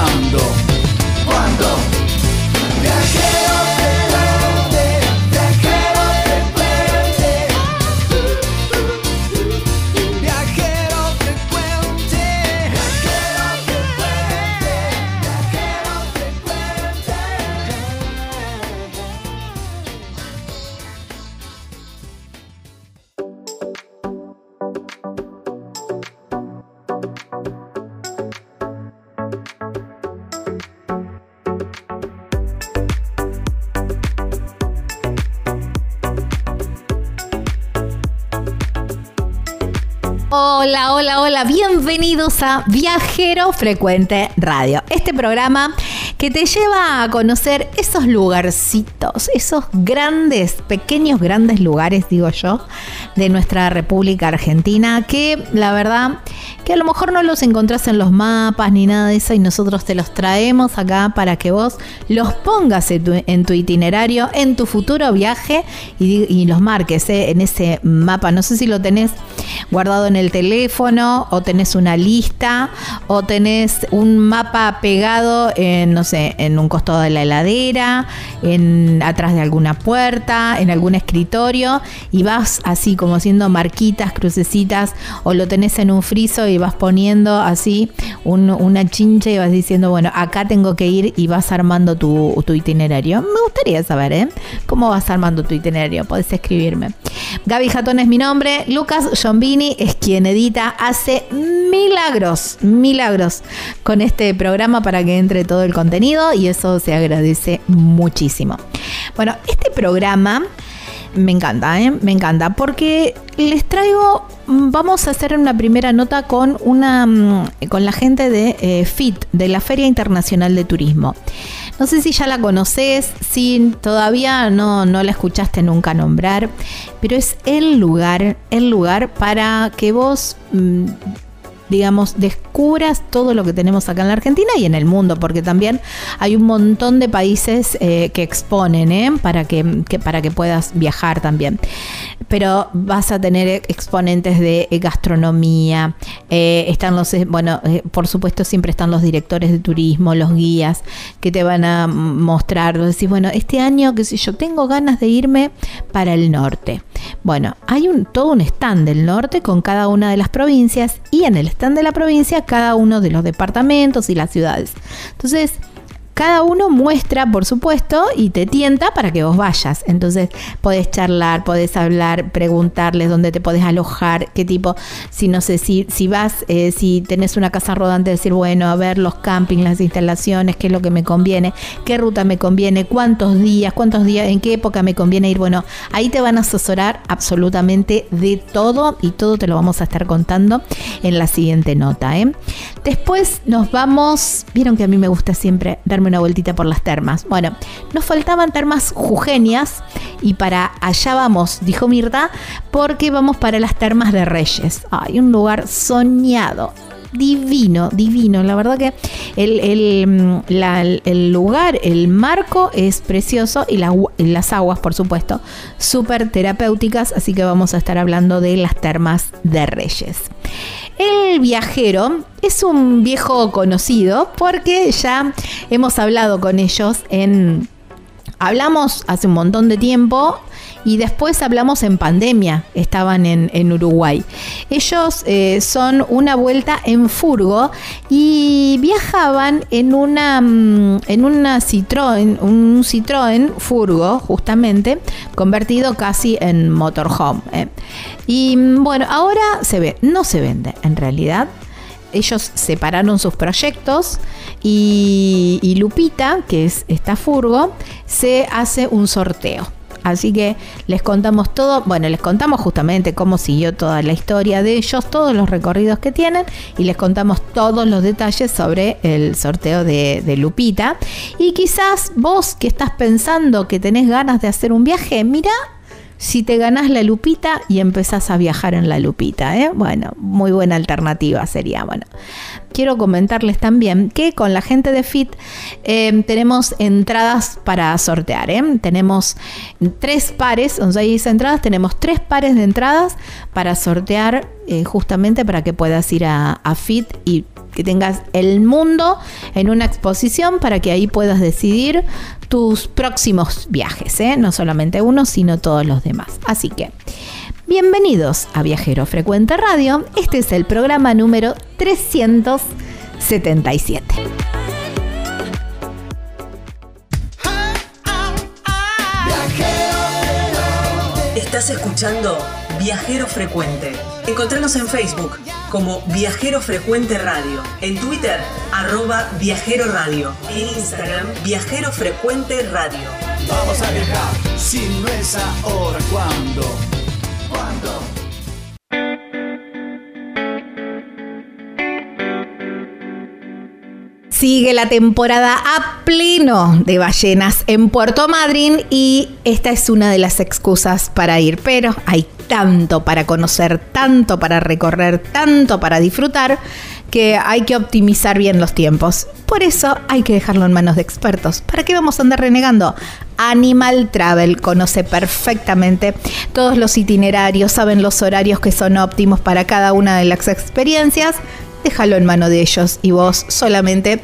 Ahora, Hola, hola, hola, bienvenidos a Viajero Frecuente Radio, este programa que te lleva a conocer esos lugarcitos, esos grandes, pequeños, grandes lugares, digo yo, de nuestra República Argentina, que la verdad que a lo mejor no los encontrás en los mapas ni nada de eso y nosotros te los traemos acá para que vos los pongas en tu, en tu itinerario, en tu futuro viaje y, y los marques eh, en ese mapa. No sé si lo tenés guardado en el teléfono o tenés una lista o tenés un mapa pegado en, no sé, en un costado de la heladera, en atrás de alguna puerta, en algún escritorio y vas así como haciendo marquitas, crucecitas o lo tenés en un friso y vas poniendo así un- una chincha y vas diciendo, bueno, acá tengo que ir y vas armando tu, tu itinerario. Me gustaría saber, ¿eh? ¿Cómo vas armando tu itinerario? Podés escribirme. Gaby Jatón es mi nombre. Lucas Giombini es quien edita, hace milagros, milagros con este programa para que entre todo el contenido y eso se agradece muchísimo. Bueno, este programa me encanta, ¿eh? me encanta, porque les traigo, mm, vamos a hacer una primera nota con una mm, con la gente de eh, FIT, de la Feria Internacional de Turismo. No sé si ya la conoces, si todavía no, no la escuchaste nunca nombrar, pero es el lugar, el lugar para que vos mm, digamos, descubras todo lo que tenemos acá en la Argentina y en el mundo, porque también hay un montón de países eh, que exponen ¿eh? para, que, que- para que puedas viajar también. Pero vas a tener exponentes de gastronomía, eh, están los, bueno, por supuesto siempre están los directores de turismo, los guías que te van a mostrar, decís, bueno, este año, qué sé yo, tengo ganas de irme para el norte. Bueno, hay todo un stand del norte con cada una de las provincias y en el stand de la provincia cada uno de los departamentos y las ciudades. Entonces, cada uno muestra, por supuesto, y te tienta para que vos vayas. Entonces, podés charlar, podés hablar, preguntarles dónde te podés alojar, qué tipo, si no sé, si, si vas, eh, si tenés una casa rodante, decir, bueno, a ver los campings, las instalaciones, qué es lo que me conviene, qué ruta me conviene, cuántos días, cuántos días, en qué época me conviene ir. Bueno, ahí te van a asesorar absolutamente de todo y todo te lo vamos a estar contando en la siguiente nota. ¿eh? Después nos vamos, vieron que a mí me gusta siempre darme una vueltita por las termas. Bueno, nos faltaban termas jugenias y para allá vamos, dijo Mirta, porque vamos para las termas de Reyes. Hay un lugar soñado divino, divino. La verdad que el, mm, lugar, el marco es precioso y, las aguas, por supuesto, súper terapéuticas. Así que vamos a estar hablando de las termas de Reyes. El viajero es un viejo conocido porque ya hemos hablado con ellos en... Hablamos hace un montón de tiempo y después hablamos en pandemia, estaban en, Uruguay. Ellos eh, son una vuelta en furgo y viajaban en una, mm, en una Citroën, un Citroën furgo, justamente, convertido casi en motorhome. Eh. Y mm, bueno, ahora se ve, no se vende en realidad ellos separaron sus proyectos y, y, Lupita, que es esta furgo, se hace un sorteo. Así que les contamos todo, bueno, les contamos justamente cómo siguió toda la historia de ellos, todos los recorridos que tienen y les contamos todos los detalles sobre el sorteo de, Lupita. Y quizás vos que estás pensando que tenés ganas de hacer un viaje, mira si te ganás la lupita y empezás a viajar en la lupita. ¿eh? Bueno, muy buena alternativa sería. Bueno, quiero comentarles también que con la gente de FIT eh, tenemos entradas para sortear. ¿eh? Tenemos tres pares, o sea, entradas, tenemos tres pares de entradas para sortear eh, justamente para que puedas ir a FIT y que tengas el mundo en una exposición para que ahí puedas decidir tus próximos viajes, ¿eh? no solamente uno, sino todos los demás. Así que, bienvenidos a Viajero Frecuente Radio, este es el programa número 377. Estás escuchando Viajero Frecuente. Encontrarnos en Facebook como Viajero Frecuente Radio, en Twitter arroba Viajero Radio, en Instagram Viajero Frecuente Radio. Vamos a viajar, si no es ahora, ¿cuándo? ¿Cuándo? Sigue la temporada a pleno de ballenas en Puerto Madryn y esta es una de las excusas para ir, pero hay tanto para conocer, tanto para recorrer, tanto para disfrutar que hay que optimizar bien los tiempos. Por eso hay que dejarlo en manos de expertos. ¿Para qué vamos a andar renegando? Animal Travel conoce perfectamente todos los itinerarios, saben los horarios que son óptimos para cada una de las experiencias déjalo en mano de ellos y vos solamente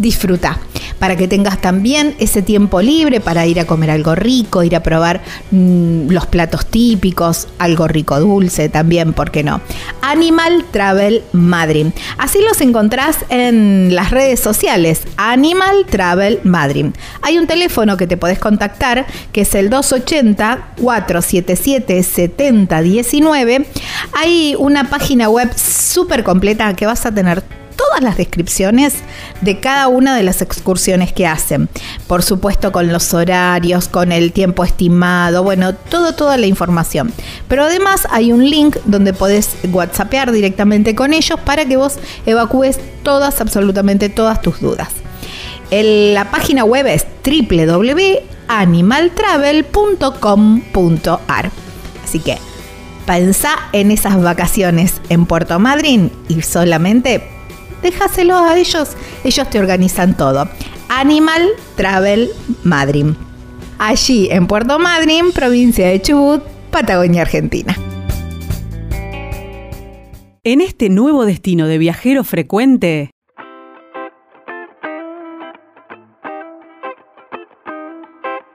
disfruta, para que tengas también ese tiempo libre para ir a comer algo rico, ir a probar mm, los platos típicos, algo rico dulce también, ¿por qué no? Animal Travel Madrid. Así los encontrás en las redes sociales, Animal Travel Madrid. Hay un teléfono que te podés contactar, que es el 280-477-7019. Hay una página web súper completa que vas a tener todas las descripciones de cada una de las excursiones que hacen. Por supuesto con los horarios, con el tiempo estimado, bueno, todo, toda la información. Pero además hay un link donde podés whatsappear directamente con ellos para que vos evacúes todas, absolutamente todas tus dudas. la página web es www.animaltravel.com.ar. Así que pensá en esas vacaciones en Puerto Madryn y solamente déjaselo a ellos, ellos te organizan todo. Animal Travel Madrid. Allí en Puerto Madryn, provincia de Chubut, Patagonia, Argentina. En este nuevo destino de viajero frecuente,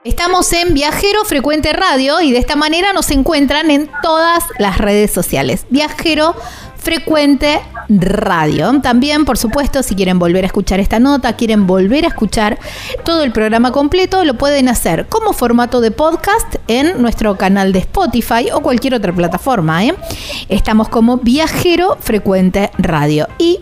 Estamos en Viajero Frecuente Radio y de esta manera nos encuentran en todas las redes sociales. Viajero Frecuente Radio. También, por supuesto, si quieren volver a escuchar esta nota, quieren volver a escuchar todo el programa completo, lo pueden hacer como formato de podcast en nuestro canal de Spotify o cualquier otra plataforma. ¿eh? Estamos como Viajero Frecuente Radio. Y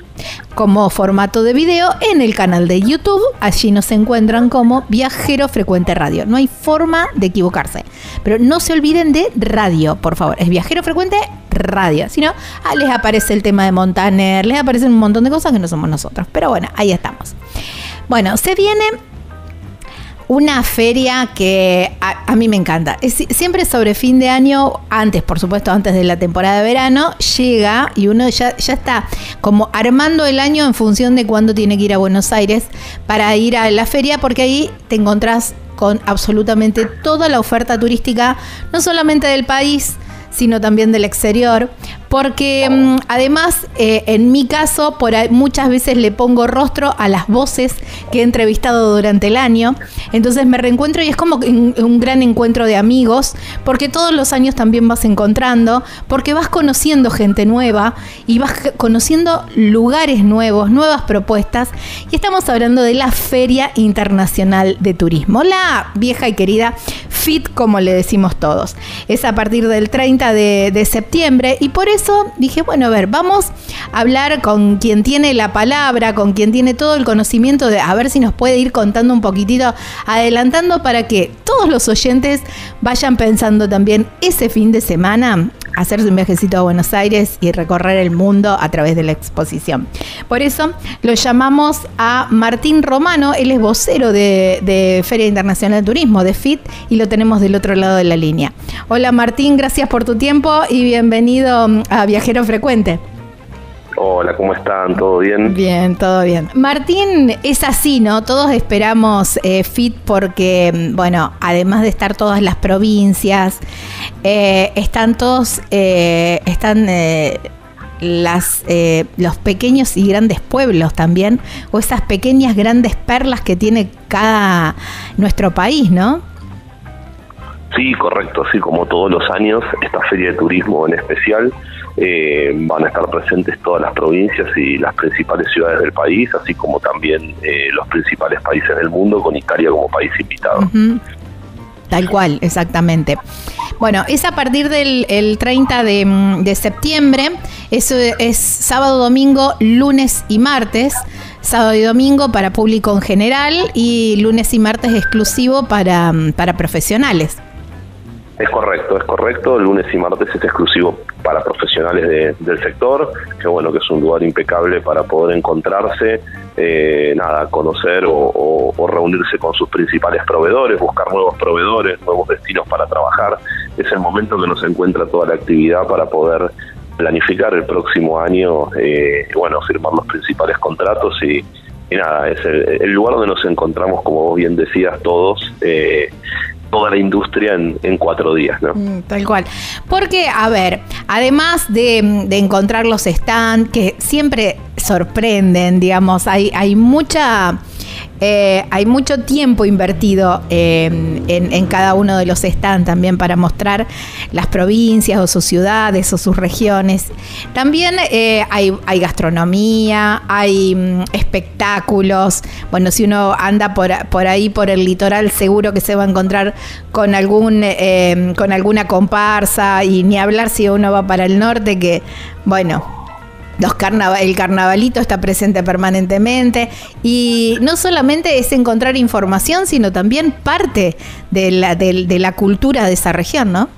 como formato de video en el canal de YouTube. Allí nos encuentran como Viajero Frecuente Radio. No hay forma de equivocarse. Pero no se olviden de radio, por favor. Es Viajero Frecuente Radio. Si no, ah, les aparece el tema de Montaner, les aparecen un montón de cosas que no somos nosotros. Pero bueno, ahí estamos. Bueno, se viene una feria que a, mí me encanta. siempre sobre fin de año, antes, por supuesto, antes de la temporada de verano, llega y uno ya, ya está como armando el año en función de cuándo tiene que ir a Buenos Aires para ir a la feria, porque ahí te encontrás con absolutamente toda la oferta turística, no solamente del país, sino también del exterior porque mm, además eh, en mi caso por muchas veces le pongo rostro a las voces que he entrevistado durante el año, entonces me reencuentro y es como un, gran encuentro de amigos, porque todos los años también vas encontrando, porque vas conociendo gente nueva y vas conociendo lugares nuevos, nuevas propuestas, y estamos hablando de la Feria Internacional de Turismo, la vieja y querida FIT como le decimos todos. Es a partir del 30 de, de septiembre y por eso dije, bueno, a ver, vamos a hablar con quien tiene la palabra, con quien tiene todo el conocimiento, de a ver si nos puede ir contando un poquitito, adelantando para que todos los oyentes vayan pensando también ese fin de semana hacerse un viajecito a Buenos Aires y recorrer el mundo a través de la exposición. Por eso lo llamamos a Martín Romano, él es vocero de, Feria Internacional de Turismo, de FIT, y lo tenemos del otro lado de la línea. Hola Martín, gracias por tu tiempo y bienvenido a Viajero Frecuente. Hola, ¿cómo están? ¿Todo bien? Bien, todo bien. Martín, es así, ¿no? Todos esperamos eh, FIT porque, bueno, además de estar todas las provincias, eh, están todos, eh, están las, los pequeños y grandes pueblos también, o esas pequeñas grandes perlas que tiene cada nuestro país, ¿no? Sí, correcto, así como todos los años, esta feria de turismo en especial eh, van a estar presentes todas las provincias y las principales ciudades del país, así como también eh, los principales países del mundo, con Italia como país invitado. Tal cual, exactamente. Bueno, es a partir del 30 de, de, septiembre, eso es sábado, domingo, lunes y martes. Sábado y domingo para público en general y lunes y martes exclusivo para, para profesionales. Es correcto, es correcto. El lunes y martes es exclusivo para profesionales del sector, que bueno, que es un lugar impecable para poder encontrarse, eh, nada, conocer o, reunirse con sus principales proveedores, buscar nuevos proveedores, nuevos destinos para trabajar. Es el momento que nos encuentra toda la actividad para poder planificar el próximo año, eh, bueno, firmar los principales contratos y, nada, es el, lugar donde nos encontramos, como vos bien decías, todos. Eh, toda la industria en, cuatro días, ¿no? Mm, tal cual. Porque, a ver, además de, de encontrar los stands que siempre sorprenden, digamos, hay, hay mucha eh, hay mucho tiempo invertido en, cada uno de los stands también para mostrar las provincias o sus ciudades o sus regiones. También eh, hay, gastronomía, hay mm, espectáculos. Bueno, si uno anda por, por, ahí, por el litoral, seguro que se va a encontrar con, algún, eh, con alguna comparsa y ni hablar si uno va para el norte, que, bueno, los el carnavalito está presente permanentemente y no solamente es encontrar información, sino también parte de la, de, la cultura de esa región, ¿no?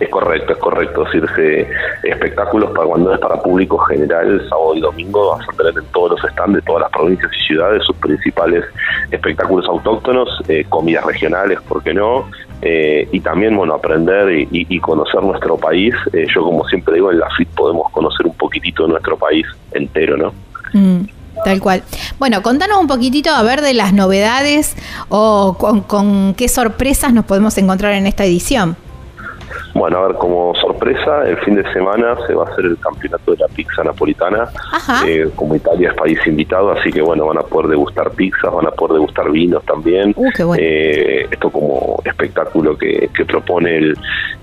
Es correcto, es correcto. decir, espectáculos para cuando es para público general, sábado y domingo, vas a tener en todos los stands de todas las provincias y ciudades sus principales espectáculos autóctonos, eh, comidas regionales, ¿por qué no? Eh, y también, bueno, aprender y, conocer nuestro país. Eh, yo, como siempre digo, en la FIT podemos conocer un poquitito de nuestro país entero, ¿no? Mm, tal cual. Bueno, contanos un poquitito a ver de las novedades o con qué sorpresas nos podemos encontrar en esta edición. Bueno, a ver, como sorpresa, el fin de semana se va a hacer el campeonato de la pizza napolitana. Eh, como Italia es país invitado, así que bueno, van a poder degustar pizzas, van a poder degustar vinos también. Uh, eh, esto como espectáculo que, propone el,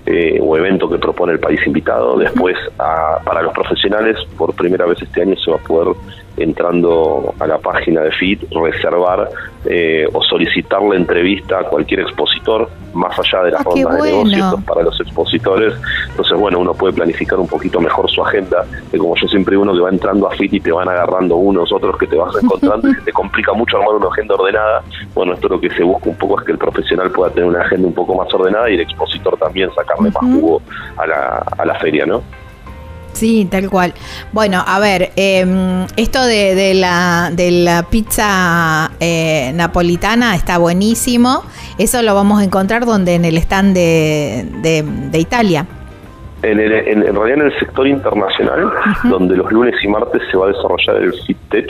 eh, o evento que propone el país invitado. Después, para los profesionales, por primera vez este año se va a poder entrando a la página de FIT, reservar eh, o solicitar la entrevista a cualquier expositor, más allá de las ah, rondas de negocios para los expositores. Entonces, bueno, uno puede planificar un poquito mejor su agenda, que como yo siempre uno que va entrando a FIT y te van agarrando unos, otros que te vas encontrando y se te complica mucho armar una agenda ordenada. Bueno, esto lo que se busca un poco es que el profesional pueda tener una agenda un poco más ordenada y el expositor también sacarle más jugo a la, a la feria, ¿no? Sí, tal cual. Bueno, a ver, em, esto de, la, de la pizza eh, napolitana está buenísimo. Eso lo vamos a encontrar donde en el stand de, de Italia en, en, realidad en el sector internacional, donde los lunes y martes se va a desarrollar el FitTech,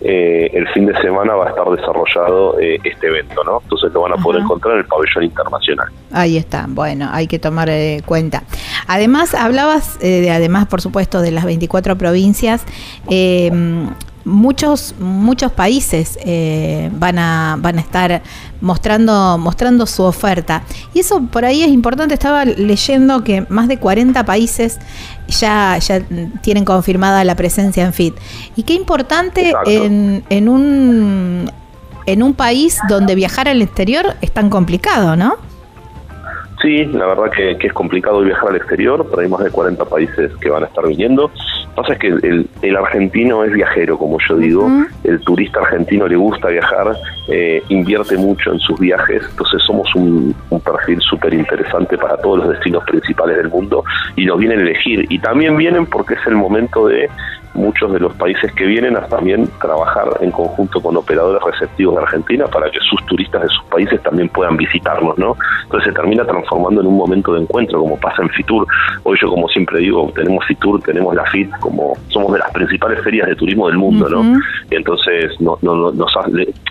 eh, el fin de semana va a estar desarrollado eh, este evento, ¿no? Entonces lo van a poder encontrar en el pabellón internacional. Ahí está, bueno, hay que tomar eh, cuenta. Además, hablabas, de, además, por supuesto, de las 24 provincias muchos, muchos países eh, van, a, van a estar mostrando, mostrando su oferta. Y eso por ahí es importante. Estaba leyendo que más de 40 países ya, ya tienen confirmada la presencia en FIT. Y qué importante en, en, un, en un país donde viajar al exterior es tan complicado, ¿no? Sí, la verdad que, es complicado viajar al exterior, pero hay más de 40 países que van a estar viniendo. Lo que pasa es que el, argentino es viajero, como yo digo, el turista argentino le gusta viajar, eh, invierte mucho en sus viajes, entonces somos un, un perfil súper interesante para todos los destinos principales del mundo y nos vienen a elegir. Y también vienen porque es el momento de muchos de los países que vienen a también trabajar en conjunto con operadores receptivos de Argentina para que sus turistas de sus países también puedan visitarnos, ¿no? Entonces se termina transformando en un momento de encuentro, como pasa en Fitur. Hoy yo, como siempre digo, tenemos Fitur, tenemos la FIT, como somos de las principales ferias de turismo del mundo, ¿no? Y entonces no, no, nos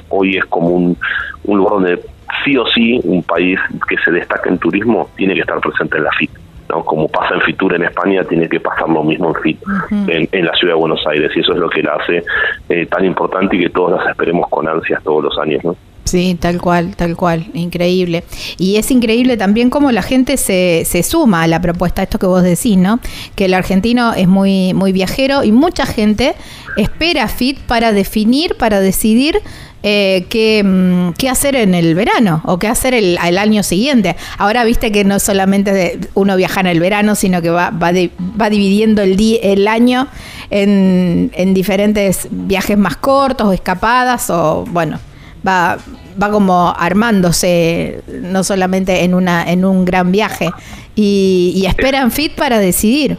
hoy es como un, un lugar donde sí o sí un país que se destaca en turismo tiene que estar presente en la FIT. Como pasa en Fitur en España, tiene que pasar lo mismo en FIT en, la ciudad de Buenos Aires y eso es lo que la hace eh, tan importante y que todos las esperemos con ansias todos los años, ¿no? Sí, tal cual, tal cual, increíble. Y es increíble también cómo la gente se, se suma a la propuesta, esto que vos decís, ¿no? Que el argentino es muy, muy viajero y mucha gente espera FIT para definir, para decidir eh, mm, qué, hacer en el verano o qué hacer el, año siguiente. Ahora viste que no solamente uno viaja en el verano, sino que va, va, va dividiendo el, día, el año en, en diferentes viajes más cortos o escapadas o bueno, va, va como armándose no solamente en, una, en un gran viaje y, y esperan FIT para decidir.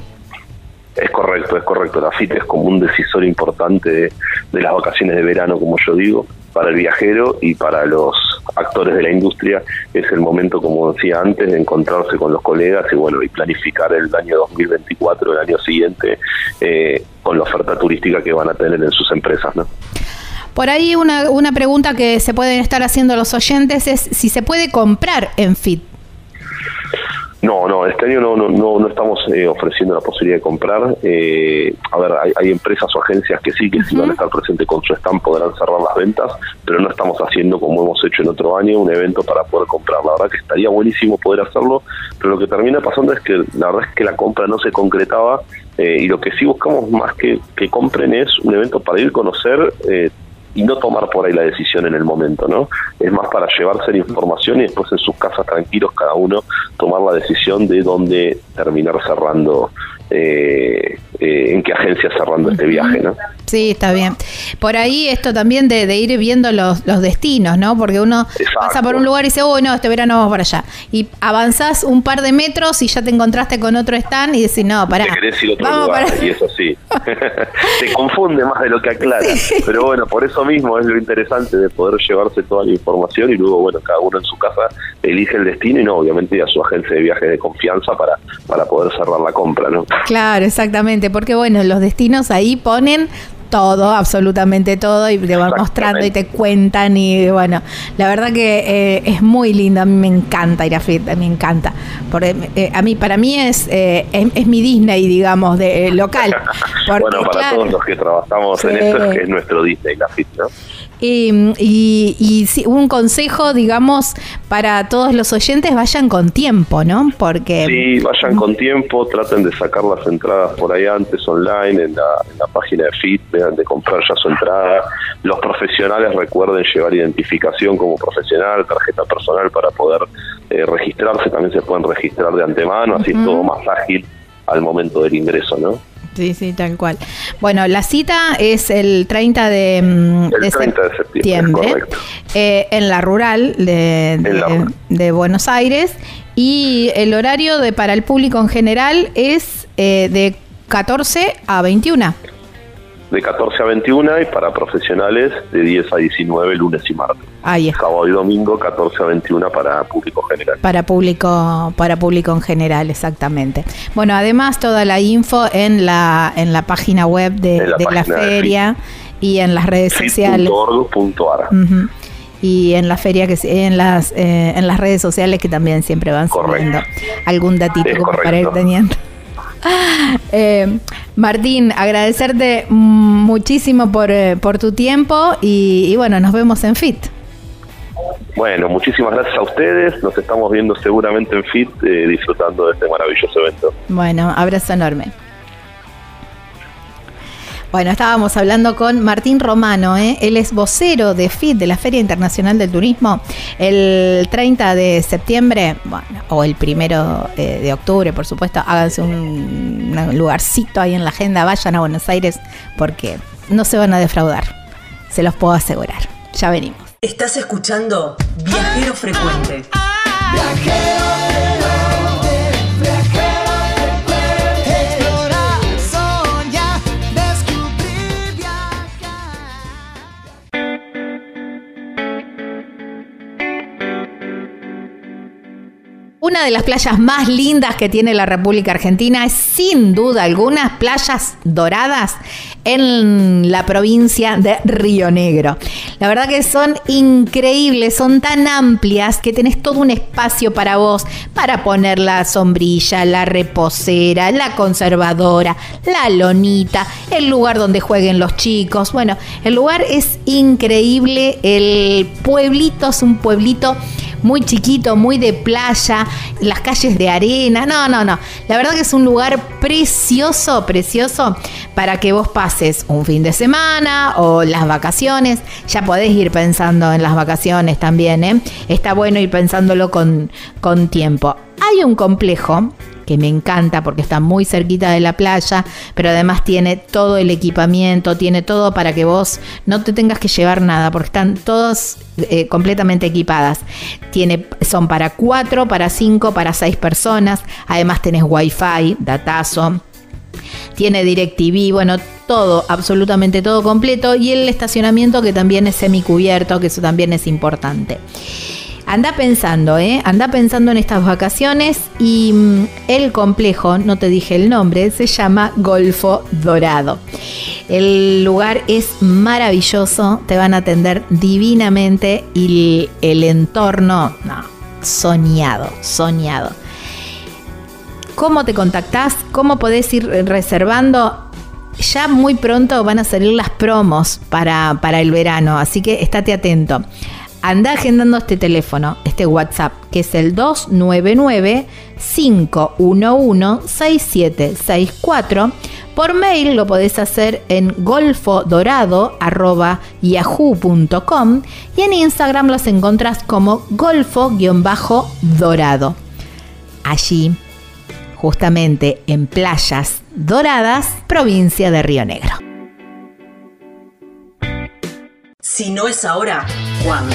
Es correcto, es correcto. La FIT es como un decisor importante de, de, las vacaciones de verano, como yo digo para el viajero y para los actores de la industria es el momento, como decía antes, de encontrarse con los colegas y bueno y planificar el año 2024, el año siguiente, eh, con la oferta turística que van a tener en sus empresas, ¿no? Por ahí una, una pregunta que se pueden estar haciendo los oyentes es si se puede comprar en FIT. No, no, este año no, no, no, estamos eh, ofreciendo la posibilidad de comprar. Eh, a ver, hay, empresas o agencias que sí, que si van a estar presentes con su stand podrán cerrar las ventas, pero no estamos haciendo como hemos hecho en otro año un evento para poder comprar. La verdad que estaría buenísimo poder hacerlo, pero lo que termina pasando es que la verdad es que la compra no se concretaba eh, y lo que sí buscamos más que, que compren es un evento para ir a conocer y no tomar por ahí la decisión en el momento, ¿no? Es más para llevarse la información y después en sus casas tranquilos cada uno tomar la decisión de dónde terminar cerrando eh, eh, en qué agencia cerrando este viaje, ¿no? Sí, está bien. Por ahí esto también de, ir viendo los, los, destinos, ¿no? Porque uno pasa por un lugar y dice, oh, no, este verano vamos para allá. Y avanzás un par de metros y ya te encontraste con otro stand y decís, no, pará. vamos para... Y eso sí. Se confunde más de lo que aclara. Pero bueno, por eso mismo es lo interesante de poder llevarse toda la información y luego, bueno, cada uno en su casa elige el destino y no, obviamente, a su agencia de viajes de confianza para, para poder cerrar la compra, ¿no? Claro, exactamente, porque bueno, los destinos ahí ponen todo, absolutamente todo, y te van mostrando y te cuentan y bueno, la verdad que eh, es muy lindo, a mí me encanta ir a FIT, me encanta, porque eh, a mí, para mí es, eh, es, mi Disney, digamos, de local, bueno, para todos los que trabajamos en esto es que es nuestro Disney, la FIT, ¿no? Y, y, un consejo, digamos, para todos los oyentes, vayan con tiempo, ¿no? Porque... Sí, vayan con tiempo, traten de sacar las entradas por ahí antes, online, en la, página de FIT, dejan de comprar ya su entrada. Los profesionales recuerden llevar identificación como profesional, tarjeta personal para poder eh, registrarse, también se pueden registrar de antemano, así es todo más ágil al momento del ingreso, ¿no? Sí, sí, tal cual. Bueno, la cita es el 30 de, mm, el 30 de septiembre, eh, en la rural de, de, Buenos Aires. Y el horario de para el público en general es eh, de 14 a 21 de 14 a 21 y para profesionales de 10 a 19 lunes y martes. Ahí Sábado y domingo 14 a 21 para público general. Para público para público en general, exactamente. Bueno, además toda la info en la en la página web de la, feria y en las redes sociales. y en la feria que en las eh, en las redes sociales que también siempre van subiendo algún datito como para ir teniendo. Eh, Martín, agradecerte muchísimo por, eh, por tu tiempo y, bueno, nos vemos en FIT. Bueno, muchísimas gracias a ustedes. Nos estamos viendo seguramente en FIT eh, disfrutando de este maravilloso evento. Bueno, abrazo enorme. Bueno, estábamos hablando con Martín Romano, ¿eh? él es vocero de FIT, de la Feria Internacional del Turismo, el 30 de septiembre, bueno, o el primero eh, de octubre, por supuesto, háganse un, un lugarcito ahí en la agenda, vayan a Buenos Aires, porque no se van a defraudar, se los puedo asegurar. Ya venimos. Estás escuchando Viajero Frecuente. Viajero Una de las playas más lindas que tiene la República Argentina es sin duda algunas playas doradas en la provincia de Río Negro. La verdad que son increíbles, son tan amplias que tenés todo un espacio para vos, para poner la sombrilla, la reposera, la conservadora, la lonita, el lugar donde jueguen los chicos. Bueno, el lugar es increíble, el pueblito es un pueblito muy chiquito, muy de playa, las calles de arena. No, no, no. La verdad que es un lugar precioso, precioso para que vos pases un fin de semana o las vacaciones. Ya podés ir pensando en las vacaciones también, ¿eh? Está bueno ir pensándolo con, con tiempo. Hay un complejo que me encanta porque está muy cerquita de la playa, pero además tiene todo el equipamiento, tiene todo para que vos no te tengas que llevar nada, porque están todas eh, completamente equipadas. Tiene, son para cuatro, para cinco, para seis personas. Además tenés wifi, datazo. Tiene DirecTV, bueno, todo, absolutamente todo completo. Y el estacionamiento que también es semicubierto, que eso también es importante. Anda pensando, ¿eh? Anda pensando en estas vacaciones y mm, el complejo, no te dije el nombre, se llama Golfo Dorado. El lugar es maravilloso, te van a atender divinamente y el entorno, no, soñado, soñado. ¿Cómo te contactás? ¿Cómo podés ir reservando? Ya muy pronto van a salir las promos para, para el verano, así que estate atento anda agendando este teléfono, este WhatsApp, que es el 299-511-6764. Por mail lo podés hacer en golfodorado.yahoo.com y en Instagram los encontrás como golfo-dorado. Allí, justamente en Playas Doradas, provincia de Río Negro. Si no es ahora, ¿cuándo?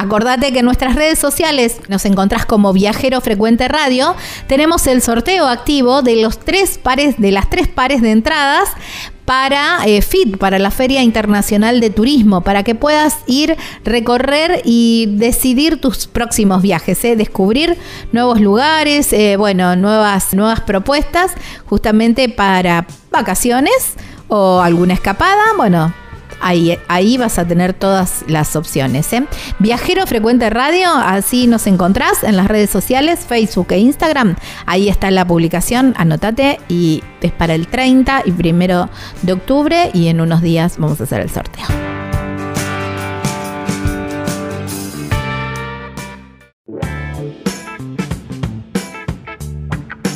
Acordate que en nuestras redes sociales nos encontrás como Viajero Frecuente Radio. Tenemos el sorteo activo de los tres pares, de las tres pares de entradas para eh, FIT, para la Feria Internacional de Turismo, para que puedas ir, recorrer y decidir tus próximos viajes, ¿eh? descubrir nuevos lugares, eh, bueno, nuevas, nuevas propuestas, justamente para vacaciones o alguna escapada, bueno, Ahí, vas a tener todas las opciones. ¿eh? Viajero Frecuente Radio, así nos encontrás en las redes sociales, Facebook e Instagram. Ahí está la publicación, anótate y es para el 30 y primero de octubre y en unos días vamos a hacer el sorteo.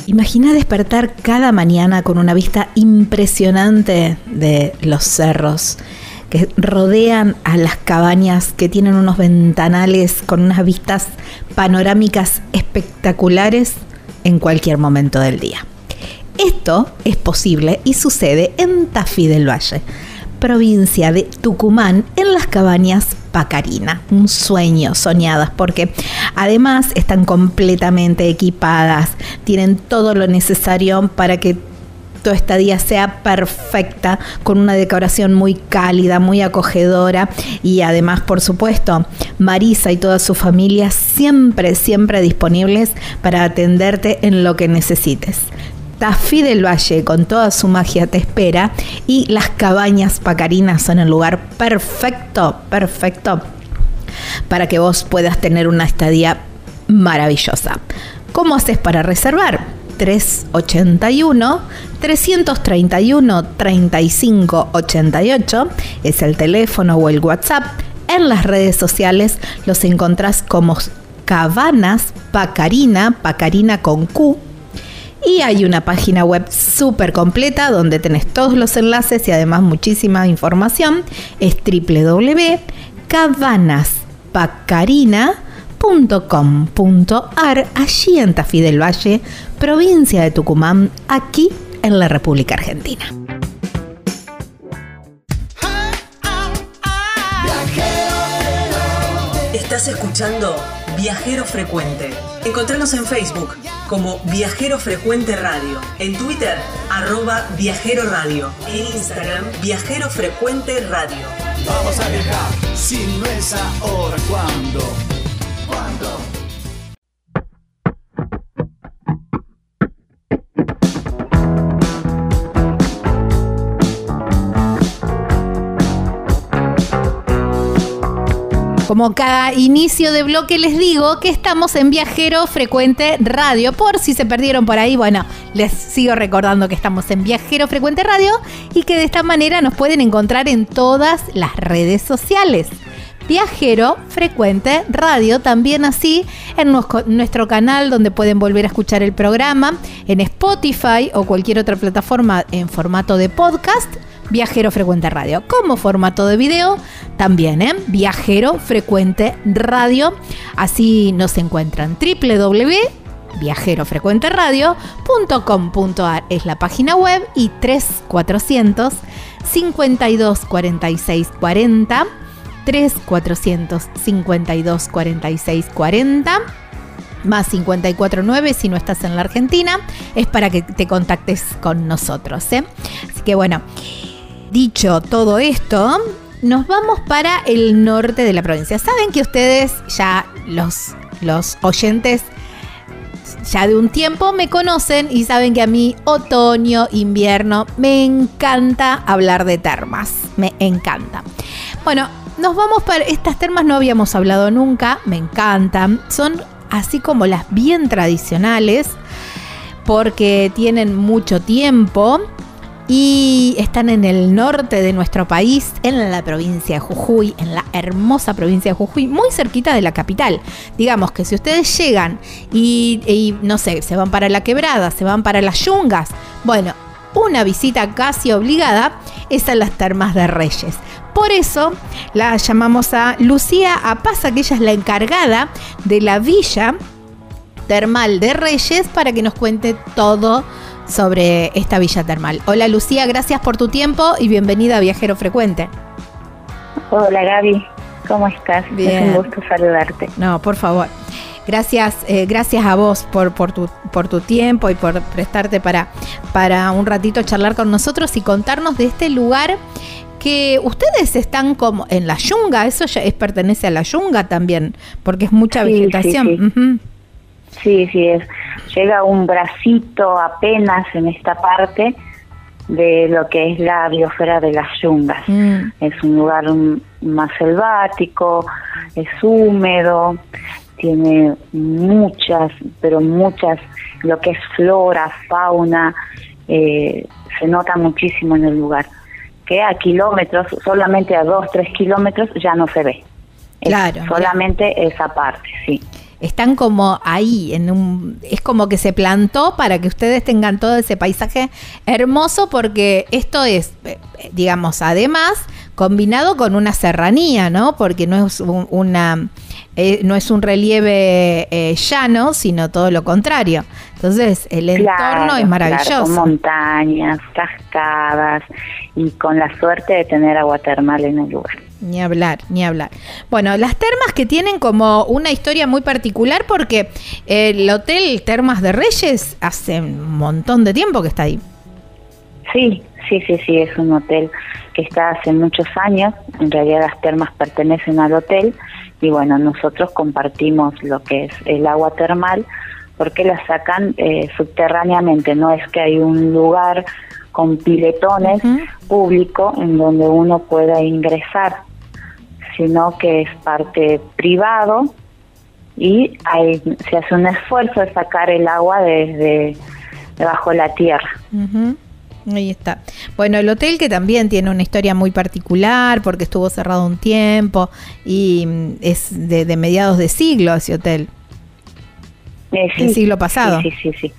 Imagina despertar cada mañana con una vista impresionante de los cerros que rodean a las cabañas, que tienen unos ventanales con unas vistas panorámicas espectaculares en cualquier momento del día. Esto es posible y sucede en Tafí del Valle, provincia de Tucumán, en las cabañas Pacarina. Un sueño, soñadas, porque además están completamente equipadas, tienen todo lo necesario para que esta estadía sea perfecta, con una decoración muy cálida, muy acogedora y además, por supuesto, Marisa y toda su familia siempre, siempre disponibles para atenderte en lo que necesites. Tafí del Valle con toda su magia te espera y las cabañas pacarinas son el lugar perfecto, perfecto para que vos puedas tener una estadía maravillosa. ¿Cómo haces para reservar? 381 331 3588 es el teléfono o el WhatsApp. En las redes sociales los encontrás como Cabanas Pacarina, Pacarina con Q. Y hay una página web súper completa donde tenés todos los enlaces y además muchísima información. Es www.cabanaspacarina.com .com.ar allí en Tafí del Valle, provincia de Tucumán, aquí en la República Argentina. Estás escuchando Viajero Frecuente. Encontranos en Facebook como Viajero Frecuente Radio, en Twitter arroba Viajero Radio, en Instagram Viajero Frecuente Radio. Vamos a viajar, si no es ahora, ¿cuándo? Como cada inicio de bloque les digo que estamos en Viajero Frecuente Radio. Por si se perdieron por ahí, bueno, les sigo recordando que estamos en Viajero Frecuente Radio y que de esta manera nos pueden encontrar en todas las redes sociales. Viajero Frecuente Radio, también así en nuestro canal donde pueden volver a escuchar el programa, en Spotify o cualquier otra plataforma en formato de podcast Viajero Frecuente Radio. Como formato de video, también, ¿eh? Viajero Frecuente Radio. Así nos encuentran www.viajerofrecuenteradio.com.ar es la página web y 3400 52 46 40 3400 52 46 40 más 549 si no estás en la Argentina, es para que te contactes con nosotros. ¿eh? Así que bueno, Dicho todo esto, nos vamos para el norte de la provincia. Saben que ustedes ya los, los oyentes ya de un tiempo me conocen y saben que a mí otoño, invierno, me encanta hablar de termas. Me encanta. Bueno, nos vamos para estas termas, no habíamos hablado nunca, me encantan. Son así como las bien tradicionales porque tienen mucho tiempo y están en el norte de nuestro país, en la provincia de Jujuy, en la hermosa provincia de Jujuy, muy cerquita de la capital. Digamos que si ustedes llegan y, no sé, se van para la quebrada, se van para las yungas, bueno, una visita casi obligada es a las termas de Reyes. Por eso la llamamos a Lucía Apasa, que ella es la encargada de la villa termal de Reyes, para que nos cuente todo sobre esta villa termal. Hola Lucía, gracias por tu tiempo y bienvenida a Viajero Frecuente. Hola Gaby, ¿Cómo estás? Bien. Es un gusto saludarte. No, por favor. Gracias, eh, gracias a vos por, por, tu, por tu tiempo y por prestarte para, para un ratito charlar con nosotros y contarnos de este lugar que ustedes están como en la yunga, eso ya es, pertenece a la yunga también, porque es mucha Sí, sí, vegetación. sí. Ujú. Sí, sí, es. Llega un bracito apenas en esta parte de lo que es la biosfera de las yungas. Mm. Es un lugar más selvático, es húmedo, tiene muchas, pero muchas, lo que es flora, fauna, eh, se nota muchísimo en el lugar. Que a kilómetros, solamente a dos, tres kilómetros ya no se ve. Es Claro, solamente esa parte, sí. Están como ahí, en un, es como que se plantó para que ustedes tengan todo ese paisaje hermoso, porque esto es, eh, digamos, además combinado con una serranía, ¿no? Porque no es un, una, eh, no es un relieve eh, llano, sino todo lo contrario. Entonces, el entorno es maravilloso. claro, con montañas, cascadas y con la suerte de tener agua termal en el lugar. Ni hablar, ni hablar. Bueno, las termas que tienen como una historia muy particular porque el Hotel Termas de Reyes hace un montón de tiempo que está ahí. Sí, sí, sí, sí, es un hotel que está hace muchos años. En realidad las termas pertenecen al hotel y bueno, nosotros compartimos lo que es el agua termal porque la sacan eh, subterráneamente. No es que hay un lugar con piletones público en donde uno pueda ingresar, sino que es parte privado y hay, se hace un esfuerzo de sacar el agua desde debajo de la tierra. Ujú. Ahí está. Bueno, el hotel que también tiene una historia muy particular porque estuvo cerrado un tiempo y mm, es de, de mediados de siglo ese hotel. Eh, Del siglo pasado. Sí, sí, sí. sí.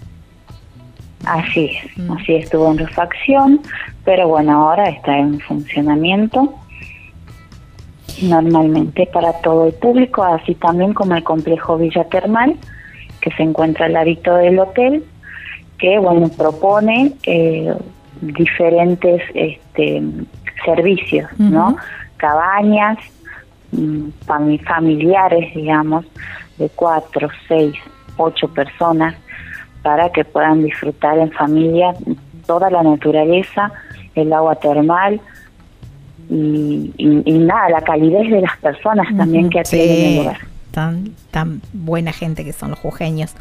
Así es, Mm. así estuvo en refacción, pero bueno, ahora está en funcionamiento normalmente para todo el público, así también como el complejo Villa Termal, que se encuentra al ladito del hotel, que bueno, propone eh, diferentes este, servicios, ¿no? Cabañas, mm, fami- familiares, digamos, de cuatro, seis, ocho personas, para que puedan disfrutar en familia toda la naturaleza, el agua termal y, y- y nada, la calidez de las personas también que atienden el Sí, lugar. Tan, tan buena gente que son los jujeños.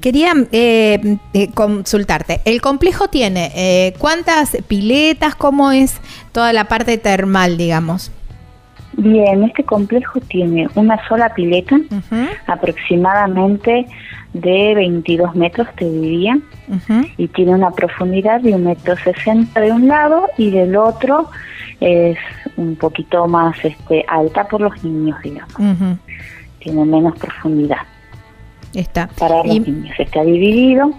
Quería eh, eh, consultarte. El complejo tiene eh, cuántas piletas, cómo es toda la parte termal, digamos. Bien, este complejo tiene una sola pileta, aproximadamente de 22 metros, te diría, y tiene una profundidad de un metro sesenta de un lado y del otro es un poquito más este, alta por los niños, digamos. Tiene menos profundidad Está. para los niños. Está dividido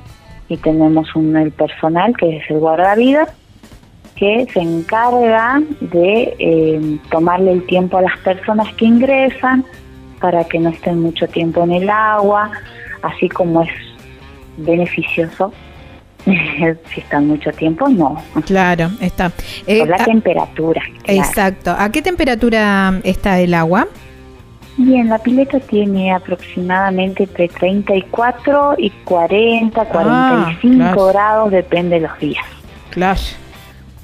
y tenemos un el personal que es el guardavidas que se encarga de eh, tomarle el tiempo a las personas que ingresan para que no estén mucho tiempo en el agua, así como es beneficioso si están mucho tiempo, no, Claro, está. Eh, por la a- temperatura. claro. exacto. ¿A qué temperatura está el agua? Bien, la pileta tiene aproximadamente entre 34 y 40, 45 Ah, claro. grados, depende de los días. Claro.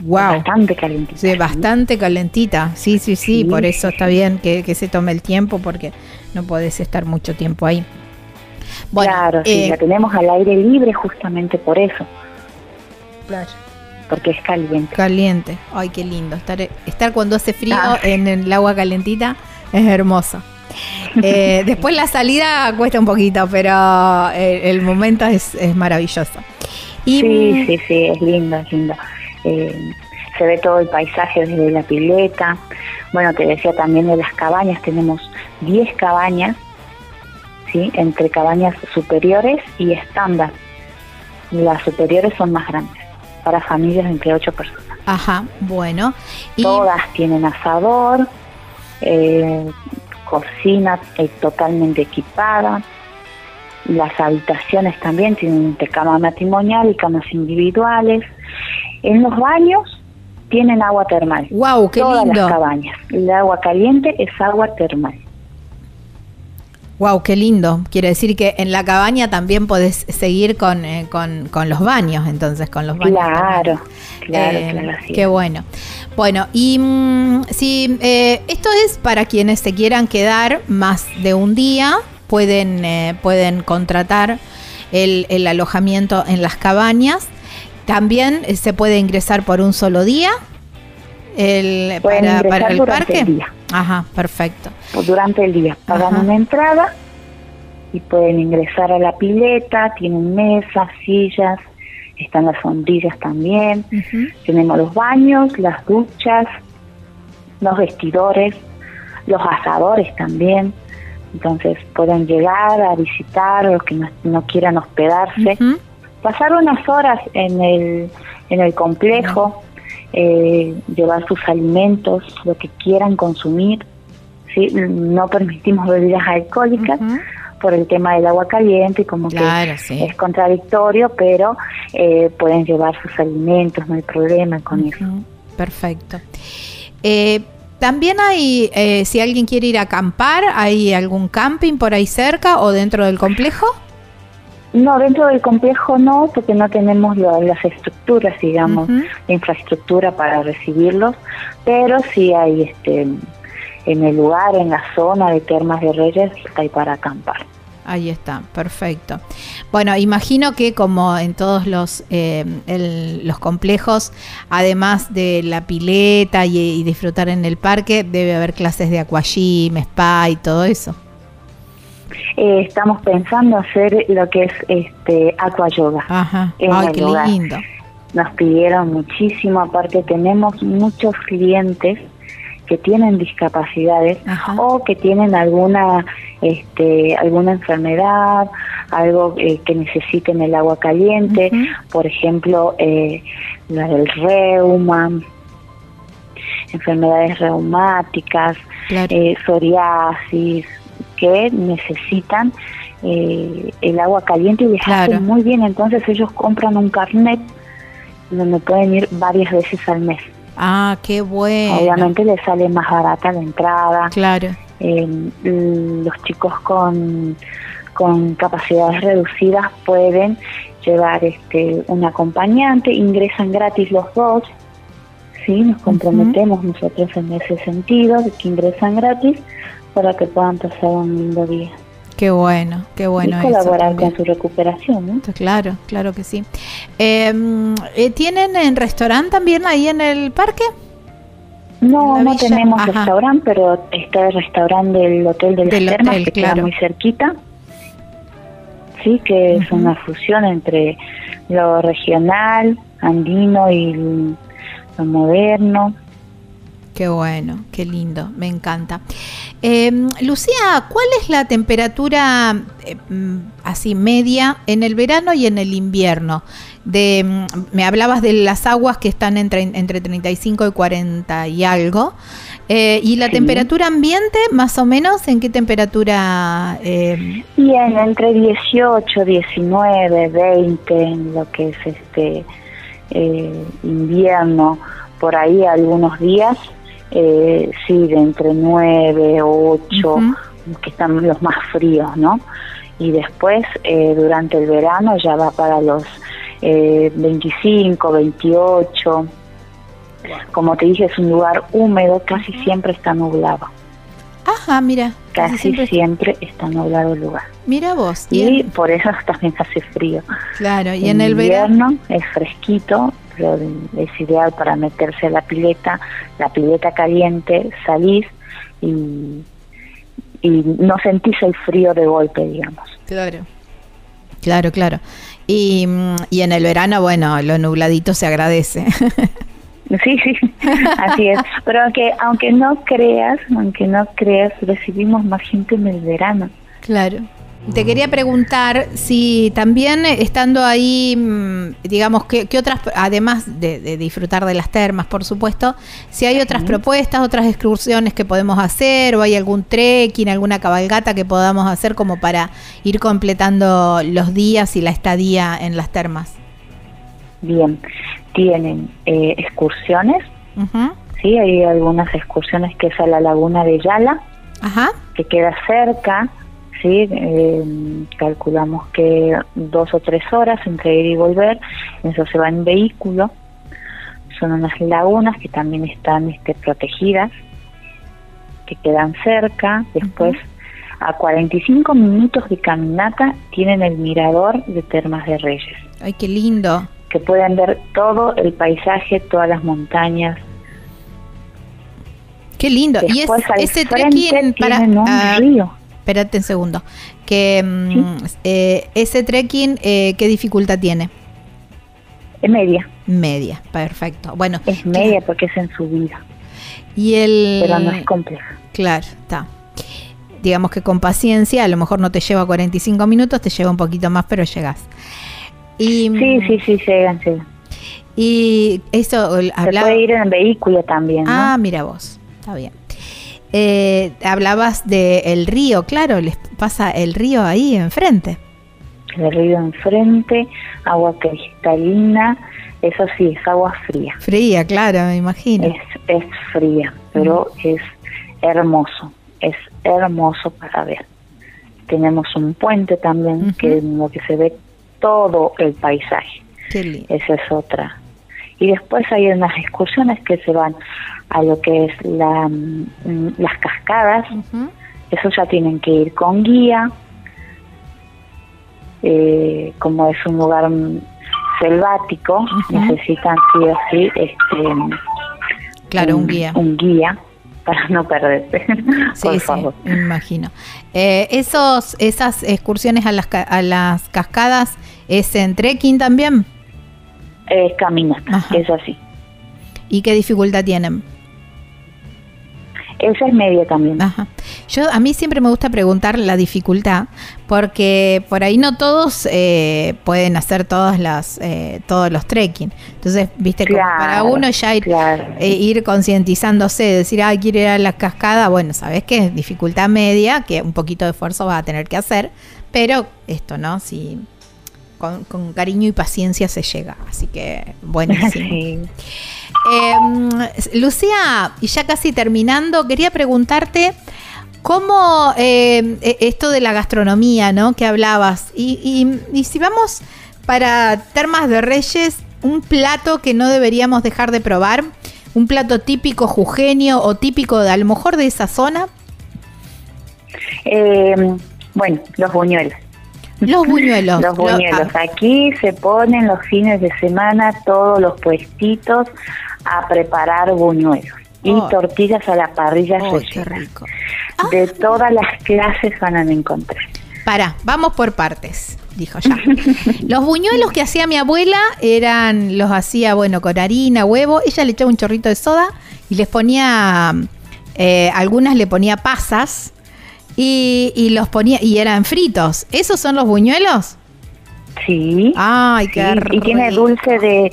Wow. Bastante calentita. Sí, bastante calentita. Sí, sí, sí, Sí, por sí, eso está sí. bien que, que se tome el tiempo porque no podés estar mucho tiempo ahí. Bueno, claro, sí, eh, la tenemos al aire libre justamente por eso, claro, porque es caliente. caliente. Ay, qué lindo. Estar, estar cuando hace frío Ah. en el agua calentita es hermoso. Eh, después la salida cuesta un poquito, pero eh, el momento es, es maravilloso. Y, Sí, sí, sí, es lindo, es lindo. Eh, se ve todo el paisaje desde la pileta. Bueno, te decía también de las cabañas, tenemos 10 cabañas, ¿sí? Entre cabañas superiores y estándar. Las superiores son más grandes, para familias de entre 8 personas. Ajá, bueno. Y, Todas tienen asador, eh, cocina eh, totalmente equipada. Las habitaciones también tienen cama matrimonial y camas individuales. En los baños tienen agua termal. ¡Wow! ¡Qué Todas lindo! las cabañas. El agua caliente es agua termal. ¡Wow! ¡Qué lindo! Quiere decir que en la cabaña también podés seguir con, eh, con, con los baños, entonces, con los baños. Claro, claro, Eh, claro. qué bueno. Bueno, y mm, si eh, esto es para quienes se quieran quedar más de un día, pueden, eh, pueden contratar el, el alojamiento en las cabañas. También eh, se puede ingresar por un solo día el, Pueden para, ingresar para el parque. el día. Ajá, perfecto. Pues durante el día. Pagan Ajá. una entrada y pueden ingresar a la pileta, tienen mesas, sillas, están las sombrillas también, tenemos los baños, las duchas, los vestidores, los asadores también. Entonces pueden llegar a visitar los que no, no quieran hospedarse. Pasar unas horas en el, en el complejo, eh, llevar sus alimentos, lo que quieran consumir. ¿sí? No permitimos bebidas alcohólicas por el tema del agua caliente y como Claro, que sí. es contradictorio, pero eh, pueden llevar sus alimentos, no hay problema con eso. Perfecto. Eh, también hay, eh, si alguien quiere ir a acampar, ¿hay algún camping por ahí cerca o dentro del complejo? No, dentro del complejo no, porque no tenemos lo- las estructuras, digamos, la infraestructura para recibirlos, pero sí hay este en el lugar, en la zona de Termas de Reyes, hay para acampar. Ahí está, perfecto. Bueno, imagino que como en todos los, eh, el- los complejos, además de la pileta y, y disfrutar en el parque, debe haber clases de aquagym, spa y todo eso. Eh, estamos pensando hacer lo que es este aqua yoga. Ajá, En ay, qué lugar. lindo. Nos pidieron muchísimo, aparte tenemos muchos clientes que tienen discapacidades Ajá. o que tienen alguna este, alguna enfermedad, algo eh, que necesiten el agua caliente, por ejemplo, eh, la del reuma, enfermedades reumáticas, Claro. eh, psoriasis, que necesitan eh, el agua caliente y les Claro. muy bien. Entonces ellos compran un carnet donde pueden ir varias veces al mes. Ah, qué bueno. Obviamente les sale más barata la entrada. Claro. Eh, los chicos con, con capacidades reducidas pueden llevar este un acompañante, ingresan gratis los dos. Sí, nos comprometemos nosotros en ese sentido, de que ingresan gratis para que puedan pasar un lindo día Qué bueno, qué bueno y colaborar con su recuperación. ¿no? Claro, claro que sí. Eh, eh, ¿Tienen en restaurante también ahí en el parque? No, no villa, tenemos ajá. restaurante, pero está el restaurante del Hotel de las Del Termas, hotel, que claro. queda muy cerquita. Sí, que es una fusión entre lo regional, andino y lo moderno. Qué bueno, qué lindo, me encanta. Eh, Lucía, ¿cuál es la temperatura eh, así media en el verano y en el invierno? De, mm, me hablabas de las aguas que están entre, entre 35 y 40 y algo. Eh, ¿Y la Sí. temperatura ambiente, más o menos, en qué temperatura? eh, Y en entre 18, 19, 20, en lo que es este eh, invierno, por ahí algunos días, eh, sí, de entre 9, 8, Ujú. que están los más fríos, ¿no? Y después, eh, durante el verano, ya va para los eh, 25, 28. Como te dije, es un lugar húmedo, casi siempre está nublado. Ajá, mira, casi Casi siempre- siempre está nublado el lugar. mira vos. Y Y en- por eso también hace frío. claro, y en el verano. invierno es fresquito, es ideal para meterse a la pileta, la pileta caliente, salís y, y no sentís el frío de golpe, digamos. Claro. Claro, claro. Y, y en el verano, bueno, lo nubladito se agradece. Sí, sí, así es. Pero aunque, aunque no creas, aunque no creas, recibimos más gente en el verano. claro. Te quería preguntar si también estando ahí, mm, digamos, ¿qué, qué otras, además de, de disfrutar de las termas, por supuesto, si hay otras propuestas, otras excursiones que podemos hacer o hay algún trekking, alguna cabalgata que podamos hacer como para ir completando los días y la estadía en las termas. Bien, tienen eh, excursiones ¿sí? Hay algunas excursiones que es a la laguna de Yala, que queda cerca, ¿sí? Eh, calculamos que dos o tres horas entre ir y volver, eso se va en vehículo, son unas lagunas que también están este, protegidas, que quedan cerca, después a 45 minutos de caminata tienen el mirador de Termas de Reyes. Ay, qué lindo. Que pueden ver todo el paisaje, todas las montañas, Qué lindo. y es, ese trekking para un ah, río. Espérate un segundo. Que mm, eh, ese trekking, eh, ¿qué dificultad tiene? Es media. Media, perfecto. Bueno, es media porque es en subida. Y el Pero no es compleja. Claro, está. Digamos que con paciencia, a lo mejor no te lleva 45 minutos, te lleva un poquito más, pero llegas. Y, sí, sí, sí, llegan, llegan. Y eso Se puede ir en vehículo también. Ah, mira vos está bien. Eh, hablabas del el río, claro, les pasa el río ahí enfrente. El río enfrente, agua cristalina, eso sí, es agua fría. Fría, claro, me imagino. Es, es fría, pero es hermoso, es hermoso para ver. Tenemos un puente también que en lo que se ve todo el paisaje. Qué lindo. Esa es otra. Y después hay unas excursiones que se van a lo que es la, mm, las cascadas, eso ya tienen que ir con guía, eh, como es un lugar selvático, necesitan sí o sí este, claro, un, guía. Un guía para no perderse, por favor. me imagino. Eh, esos, esas excursiones a las, a las cascadas, ¿es en trekking también? Es caminata, es así. ¿Y qué dificultad tienen? Esa es media también. Yo a mí siempre me gusta preguntar la dificultad porque por ahí no todos eh, pueden hacer todas las eh, todos los trekking. Entonces, viste como para uno ya ir, eh, ir concientizándose, decir, ah, quiero ir a la cascada, bueno, sabes que es dificultad media, que un poquito de esfuerzo vas a tener que hacer, pero esto, ¿no? Si con, con cariño y paciencia se llega. Así que buenísimo. Sí. Em, Lucía, y ya casi terminando, quería preguntarte cómo em, e, esto de la gastronomía, ¿no? Que hablabas. Y, si vamos para Termas de Reyes, un plato que no deberíamos dejar de probar, un plato típico jujeño o típico de a lo mejor de esa zona. Em, bueno, los buñuelos. Los buñuelos. los buñuelos. Ah. Aquí se ponen los fines de semana todos los puestitos a preparar buñuelos y oh. tortillas a la parrilla oh, rico. De ah. todas las clases van a encontrar. Para, vamos por partes, dijo ya. los buñuelos que hacía mi abuela eran, los hacía, bueno, con harina, huevo. Ella le echaba un chorrito de soda y les ponía, eh, algunas le ponía pasas y, y, los ponía, y eran fritos. ¿Esos son los buñuelos? Sí. Ay, qué Y tiene dulce de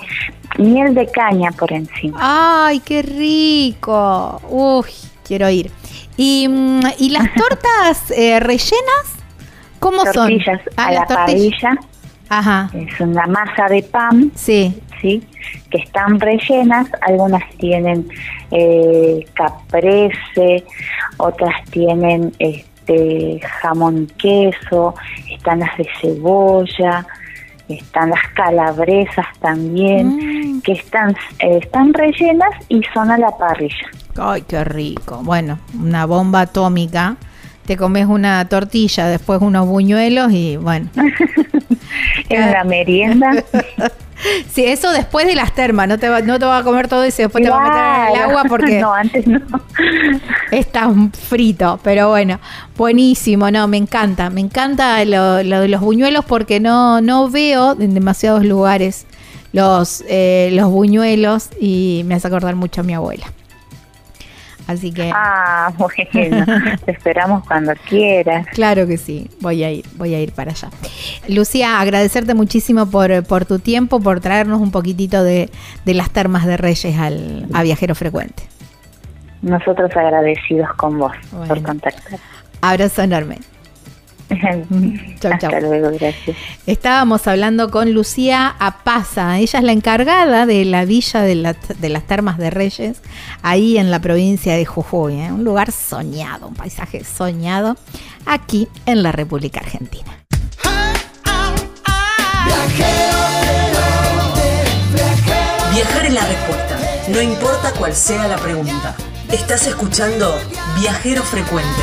miel de caña por encima. Ay, qué rico. Uy, quiero ir. ¿Y, mm, y las tortas eh, rellenas? ¿Cómo tortillas son? Ah, a la parrilla. Ajá. Es una masa de pan. Sí. Sí. Que están rellenas. Algunas tienen eh, caprese, otras tienen este jamón queso, están las de cebolla están las calabresas también, mm. que están, eh, están rellenas y son a la parrilla. Ay, qué rico. Bueno, una bomba atómica. Te comes una tortilla, después unos buñuelos y bueno. en la merienda. Sí, eso después de las termas, no te va, no te va a comer todo eso y después te va a meter en el agua porque no, antes no. Está frito, pero bueno, buenísimo, no, me encanta, me encanta lo, de los buñuelos porque no, no veo en demasiados lugares los, eh, los buñuelos y me hace acordar mucho a mi abuela. Así que. Ah, bueno. te esperamos cuando quieras. Claro que sí. Voy a ir, voy a ir para allá. Lucía, agradecerte muchísimo por, por tu tiempo, por traernos un poquitito de, las termas de Reyes al, a Viajero Frecuente. Nosotros agradecidos con vos por contactar. Abrazo enorme. Chau, Hasta luego, gracias. Estábamos hablando con Lucía Apaza. Ella es la encargada de la villa de, la- de las Termas de Reyes, ahí en la provincia de Jujuy. ¿eh? Un lugar soñado, un paisaje soñado, aquí en la República Argentina. Viajar es la respuesta, no importa cuál sea la pregunta. Estás escuchando Viajero Frecuente.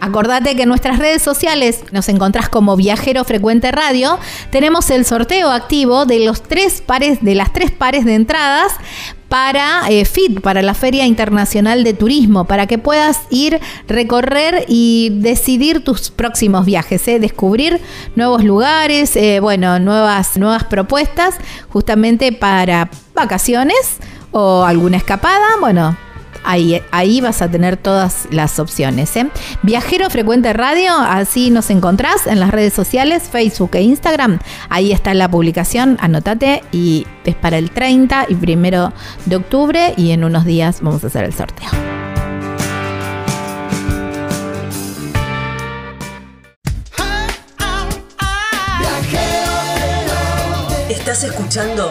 Acordate que en nuestras redes sociales nos encontrás como Viajero Frecuente Radio. Tenemos el sorteo activo de los tres pares, de las tres pares de entradas para eh, FIT, para la Feria Internacional de Turismo, para que puedas ir, recorrer y decidir tus próximos viajes, ¿eh? descubrir nuevos lugares, eh, bueno, nuevas, nuevas propuestas, justamente para vacaciones o alguna escapada, bueno, Ahí, ahí vas a tener todas las opciones. ¿eh? Viajero Frecuente Radio, así nos encontrás en las redes sociales, Facebook e Instagram. Ahí está la publicación, anótate y es para el 30 y primero de octubre y en unos días vamos a hacer el sorteo. Estás escuchando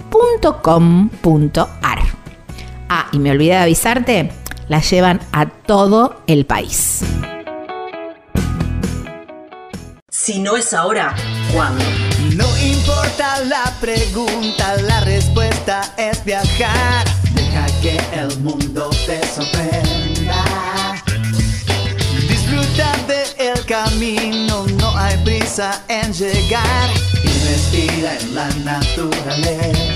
www.elpicapalo.com.ar. Ah, y me olvidé de avisarte, la llevan a todo el país. Si no es ahora, ¿cuándo? No importa la pregunta, la respuesta es viajar. Deja que el mundo te sorprenda. Disfruta del camino, no hay prisa en llegar. Y respira en la naturaleza.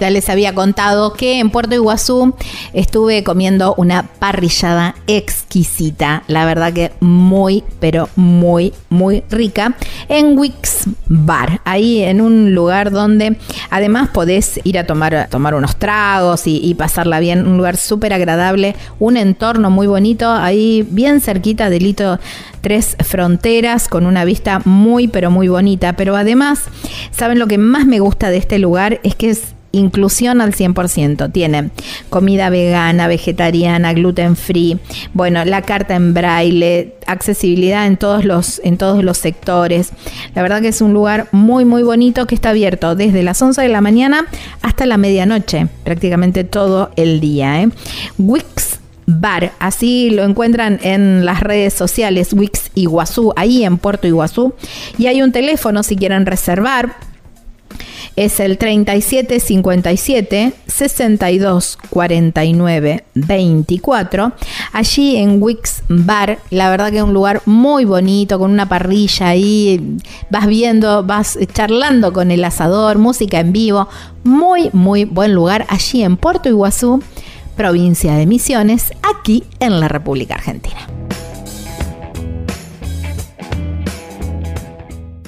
Ya les había contado que en Puerto Iguazú estuve comiendo una parrillada exquisita, la verdad que muy, pero muy, muy rica, en Wix Bar, ahí en un lugar donde además podés ir a tomar, tomar unos tragos y, y pasarla bien, un lugar súper agradable, un entorno muy bonito, ahí bien cerquita del hito Tres Fronteras, con una vista muy, pero muy bonita, pero además, ¿saben lo que más me gusta de este lugar? Es que es inclusión al 100%. Tiene comida vegana, vegetariana, gluten free, bueno, la carta en braille, accesibilidad en todos los en todos los sectores. La verdad que es un lugar muy muy bonito que está abierto desde las 11 de la mañana hasta la medianoche, prácticamente todo el día, ¿eh? Wix Bar. Así lo encuentran en las redes sociales Wix Iguazú, ahí en Puerto Iguazú. Y hay un teléfono si quieren reservar. Es el 3757 62 49 24. Allí en Wix Bar, la verdad que es un lugar muy bonito, con una parrilla ahí. Vas viendo, vas charlando con el asador, música en vivo. Muy, muy buen lugar allí en Puerto Iguazú provincia de Misiones, aquí en la República Argentina.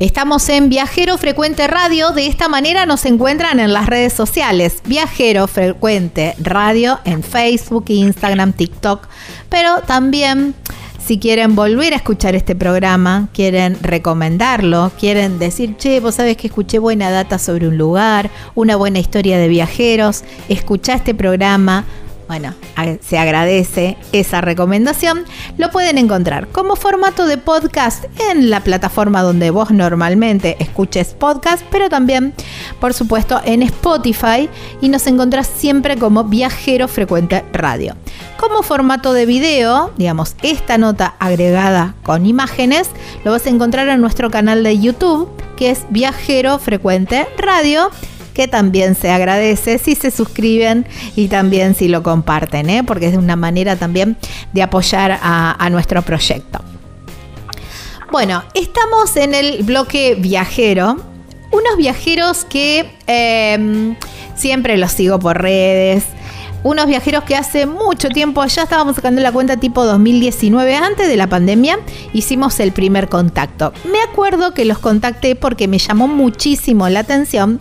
Estamos en Viajero Frecuente Radio. De esta manera nos encuentran en las redes sociales. Viajero Frecuente Radio en Facebook, Instagram, TikTok. Pero también si quieren volver a escuchar este programa, quieren recomendarlo, quieren decir, che, vos sabés que escuché buena data sobre un lugar, una buena historia de viajeros, escuchá este programa, bueno, se agradece esa recomendación. Lo pueden encontrar como formato de podcast en la plataforma donde vos normalmente escuches podcast, pero también, por supuesto, en Spotify y nos encontrás siempre como Viajero Frecuente Radio. Como formato de video, digamos, esta nota agregada con imágenes, lo vas a encontrar en nuestro canal de YouTube, que es Viajero Frecuente Radio que también se agradece si se suscriben y también si lo comparten, ¿eh? porque es una manera también de apoyar a, nuestro proyecto. Bueno, estamos en el bloque viajero. Unos viajeros que em, siempre los sigo por redes, unos viajeros que hace mucho tiempo, ya estábamos sacando la cuenta tipo 2019, antes de la pandemia, hicimos el primer contacto. Me acuerdo que los contacté porque me llamó muchísimo la atención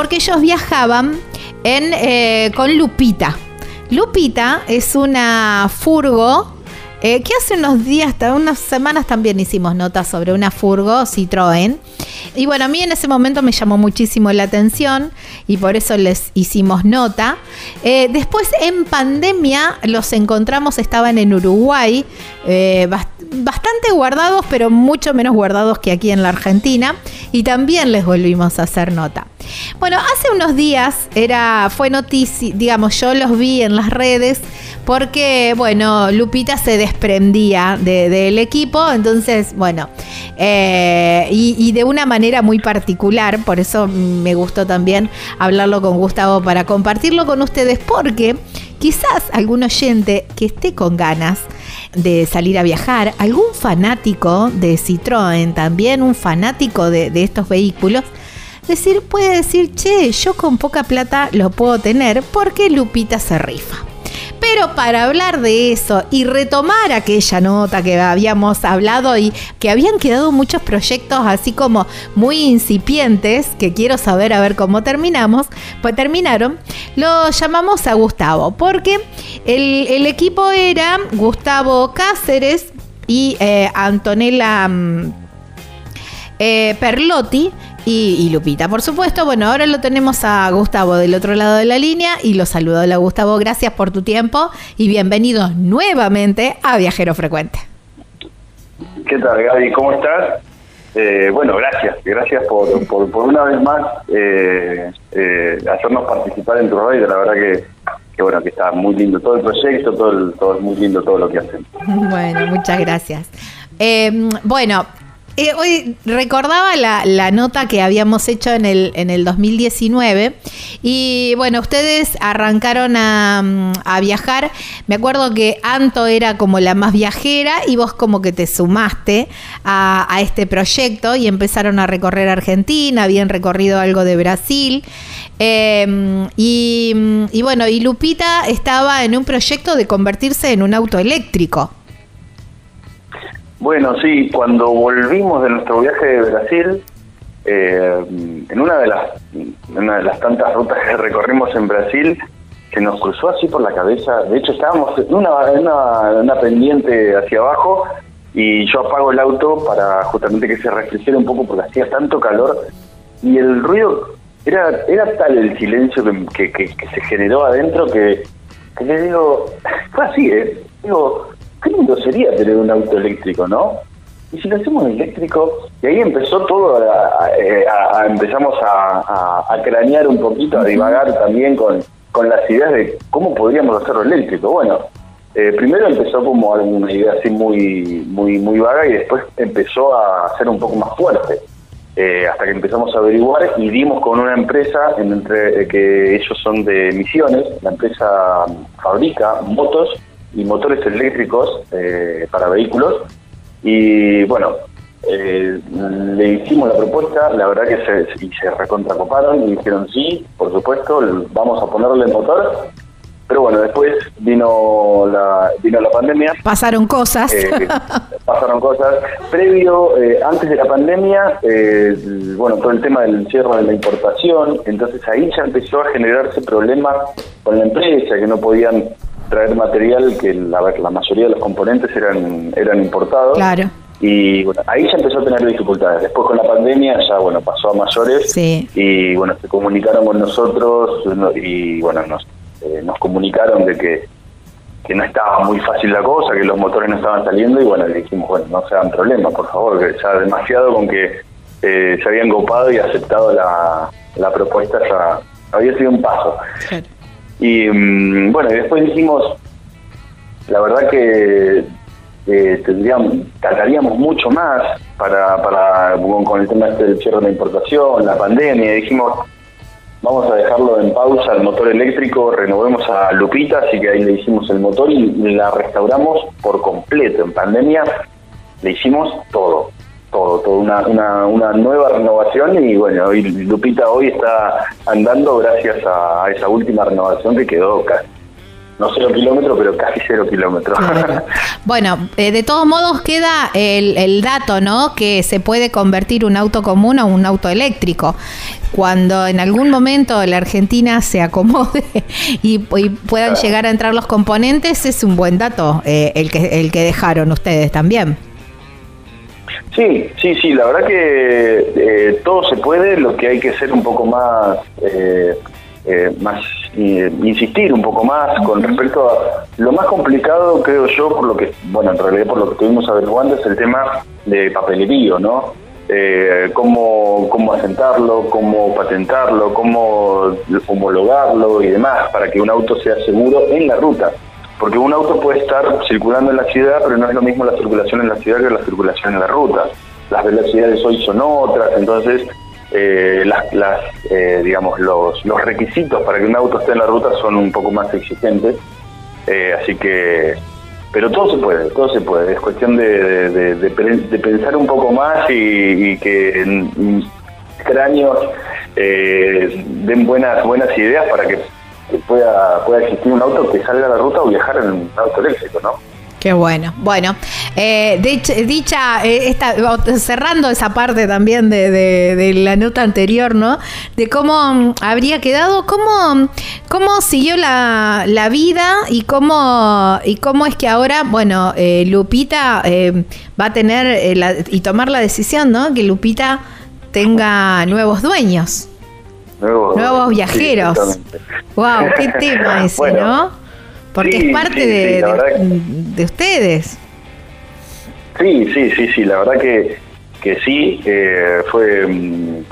porque ellos viajaban en, eh, con Lupita. Lupita es una furgo eh, que hace unos días, unas semanas también hicimos notas sobre una furgo Citroën. Y bueno, a mí en ese momento me llamó muchísimo la atención y por eso les hicimos nota. Eh, después en pandemia los encontramos, estaban en Uruguay, bastante guardados, pero mucho menos guardados que aquí en la Argentina. Y también les volvimos a hacer nota. Bueno, hace unos días era, fue noticia, digamos, yo los vi en las redes porque, bueno, Lupita se desprendía del equipo, entonces, bueno, eh, y, de una manera muy particular, por eso me gustó también hablarlo con Gustavo para compartirlo con ustedes, porque quizás algún oyente que esté con ganas de salir a viajar, algún fanático de Citroën, también un fanático de, de estos vehículos, decir, puede decir, che, yo con poca plata lo puedo tener porque Lupita se rifa. Pero para hablar de eso y retomar aquella nota que habíamos hablado y que habían quedado muchos proyectos así como muy incipientes, que quiero saber a ver cómo terminamos, pues terminaron, lo llamamos a Gustavo, porque el, equipo era Gustavo Cáceres y eh, Antonella mm, eh, Perlotti y, Lupita, por supuesto. Bueno, ahora lo tenemos a Gustavo del otro lado de la línea y lo saludo. Hola Gustavo, gracias por tu tiempo y bienvenido nuevamente a Viajero Frecuente. ¿Qué tal Gaby? ¿Cómo estás? Eh, bueno, gracias, gracias por, por, una vez más eh, eh, hacernos participar en tu radio. La verdad que, que, bueno, que está muy lindo todo el proyecto, todo, todo es muy lindo todo lo que hacen. Bueno, muchas gracias. bueno, Eh, hoy recordaba la, nota que habíamos hecho en el, en el 2019 y bueno, ustedes arrancaron a, mm, a, viajar. Me acuerdo que Anto era como la más viajera y vos como que te sumaste a, este proyecto y empezaron a recorrer Argentina, habían recorrido algo de Brasil. Y, mm, y bueno, y Lupita estaba en un proyecto de convertirse en un auto eléctrico. Bueno, sí, cuando volvimos de nuestro viaje de Brasil, eh, en una de las una de las tantas rutas que recorrimos en Brasil, se nos cruzó así por la cabeza. De hecho, estábamos en una, una, una pendiente hacia abajo y yo apago el auto para justamente que se refrigere un poco porque hacía tanto calor y el ruido era era tal el silencio que, que, que se generó adentro que, que le digo, fue así, ¿eh? Digo, qué lindo sería tener un auto eléctrico, ¿no? Y si lo hacemos eléctrico, y ahí empezó todo, a, a, a empezamos a, cranear un poquito, a divagar también con, con las ideas de cómo podríamos hacerlo eléctrico. Bueno, eh, primero empezó como alguna idea así muy, muy, muy vaga y después empezó a ser un poco más fuerte. Eh, hasta que empezamos a averiguar y dimos con una empresa en entre, eh, que ellos son de Misiones, la empresa fabrica motos y motores eléctricos eh, para vehículos. Y bueno, eh, le hicimos la propuesta, la verdad que se, y se recontracoparon y dijeron sí, por supuesto, vamos a ponerle el motor. Pero bueno, después vino la, vino la pandemia. Pasaron cosas. Eh, pasaron cosas. Previo, eh, antes de la pandemia, eh, bueno, todo el tema del cierre de la importación, entonces ahí ya empezó a generarse problemas con la empresa, que no podían traer material que la, la mayoría de los componentes eran eran importados. Claro. Y bueno, ahí ya empezó a tener dificultades. Después con la pandemia ya, bueno, pasó a mayores. Sí. Y bueno, se comunicaron con nosotros y bueno, nos, eh, nos comunicaron de que, que no estaba muy fácil la cosa, que los motores no estaban saliendo y bueno, le dijimos, bueno, no se hagan problemas, por favor, que ya demasiado con que eh, se habían copado y aceptado la, la propuesta ya había sido un paso. Claro. Y mm, bueno, y después dijimos, la verdad que eh, tendríamos, tardaríamos mucho más para, para con, el tema este del cierre de la importación, la pandemia, dijimos, vamos a dejarlo en pausa el motor eléctrico, renovemos a Lupita, así que ahí le hicimos el motor y la restauramos por completo. En pandemia le hicimos todo, todo, todo una, una, una nueva renovación y bueno, hoy Lupita hoy está andando gracias a, a esa última renovación que quedó casi no cero kilómetros, pero casi cero kilómetros. Claro. Bueno, eh, de todos modos queda el, el, dato, ¿no? Que se puede convertir un auto común a un auto eléctrico. Cuando en algún momento la Argentina se acomode y, y puedan claro. llegar a entrar los componentes, es un buen dato eh, el, que, el que dejaron ustedes también. Sí, sí, sí, la verdad que eh, todo se puede, lo que hay que ser un poco más... Eh, eh, más eh, insistir un poco más con respecto a lo más complicado creo yo por lo que bueno en realidad por lo que estuvimos averiguando es el tema de papelerío no eh, cómo cómo asentarlo cómo patentarlo cómo homologarlo y demás para que un auto sea seguro en la ruta porque un auto puede estar circulando en la ciudad pero no es lo mismo la circulación en la ciudad que la circulación en la ruta. Las velocidades hoy son otras entonces eh, las, las eh, digamos los, los requisitos para que un auto esté en la ruta son un poco más exigentes eh, así que pero todo se puede todo se puede. Es cuestión de, de, pensar un poco más y, y que extraños eh, den buenas buenas ideas para que, que, pueda pueda existir un auto que salga a la ruta o viajar en un auto eléctrico no Qué bueno. Bueno, eh, dicha, dicha eh, esta, cerrando esa parte también de, de, de, la nota anterior, ¿no? De cómo mm, habría quedado, cómo, cómo siguió la, la vida y cómo, y cómo es que ahora, bueno, eh, Lupita eh, va a tener la, y tomar la decisión, ¿no? Que Lupita tenga nuevos dueños. Nuevos, nuevos viajeros. Sí, wow, qué tema ese, bueno. ¿no? Porque sí, es parte sí, de, de, de, ustedes. Sí, sí, sí, sí, la verdad que, que sí, eh, fue mm,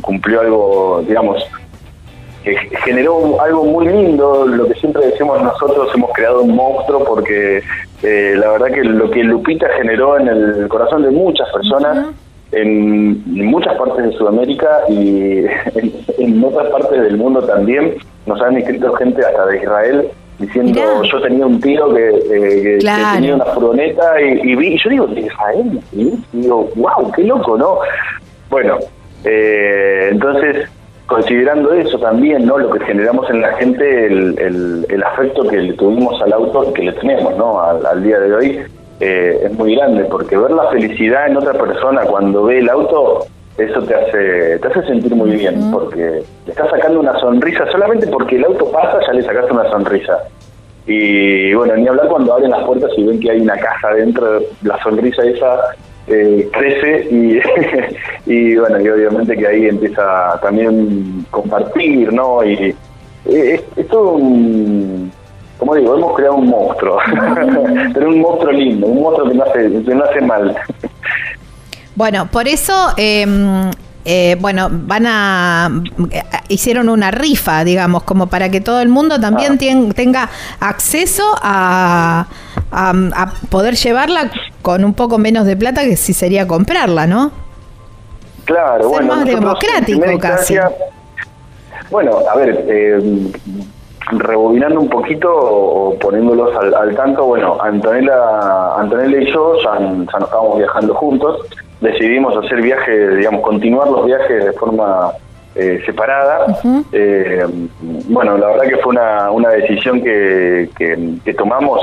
cumplió algo, digamos, que generó algo muy lindo, lo que siempre decimos nosotros, hemos creado un monstruo porque eh, la verdad que lo que Lupita generó en el corazón de muchas personas, uh -huh. En muchas partes de Sudamérica y en, otras partes del mundo también. Nos han escrito gente hasta de Israel diciendo yo tenía un tío que, tenía una furgoneta y, vi, y yo digo, ¿de Israel? Y digo, wow, qué loco, ¿no? Bueno, eh, entonces considerando eso también, ¿no? Lo que generamos en la gente, el, el, afecto que le tuvimos al auto, que le tenemos, ¿no? Al, día de hoy, eh, es muy grande, porque ver la felicidad en otra persona cuando ve el auto, eso te hace, te hace sentir muy bien, porque le estás sacando una sonrisa, solamente porque el auto pasa ya le sacaste una sonrisa. Y bueno, ni hablar cuando abren las puertas y ven que hay una caja dentro, la sonrisa esa eh, crece y, y bueno, y obviamente que ahí empieza también compartir, ¿no? Y eh, es, todo un, como digo, hemos creado un monstruo, pero un monstruo lindo, un monstruo que no hace, que no hace mal. Bueno, por eso em, eh, bueno, van a hicieron una rifa, digamos, como para que todo el mundo también ah. tenga acceso a, a, poder llevarla con un poco menos de plata que si sería comprarla, ¿no? Claro, Ser más democrático casi. Bueno, a ver, eh, rebobinando un poquito o poniéndolos al, tanto, bueno, Antonella, Antonella y yo ya, ya nos estábamos viajando juntos decidimos hacer viajes, digamos, continuar los viajes de forma eh, separada. Eh, bueno, la verdad que fue una, una decisión que, que, tomamos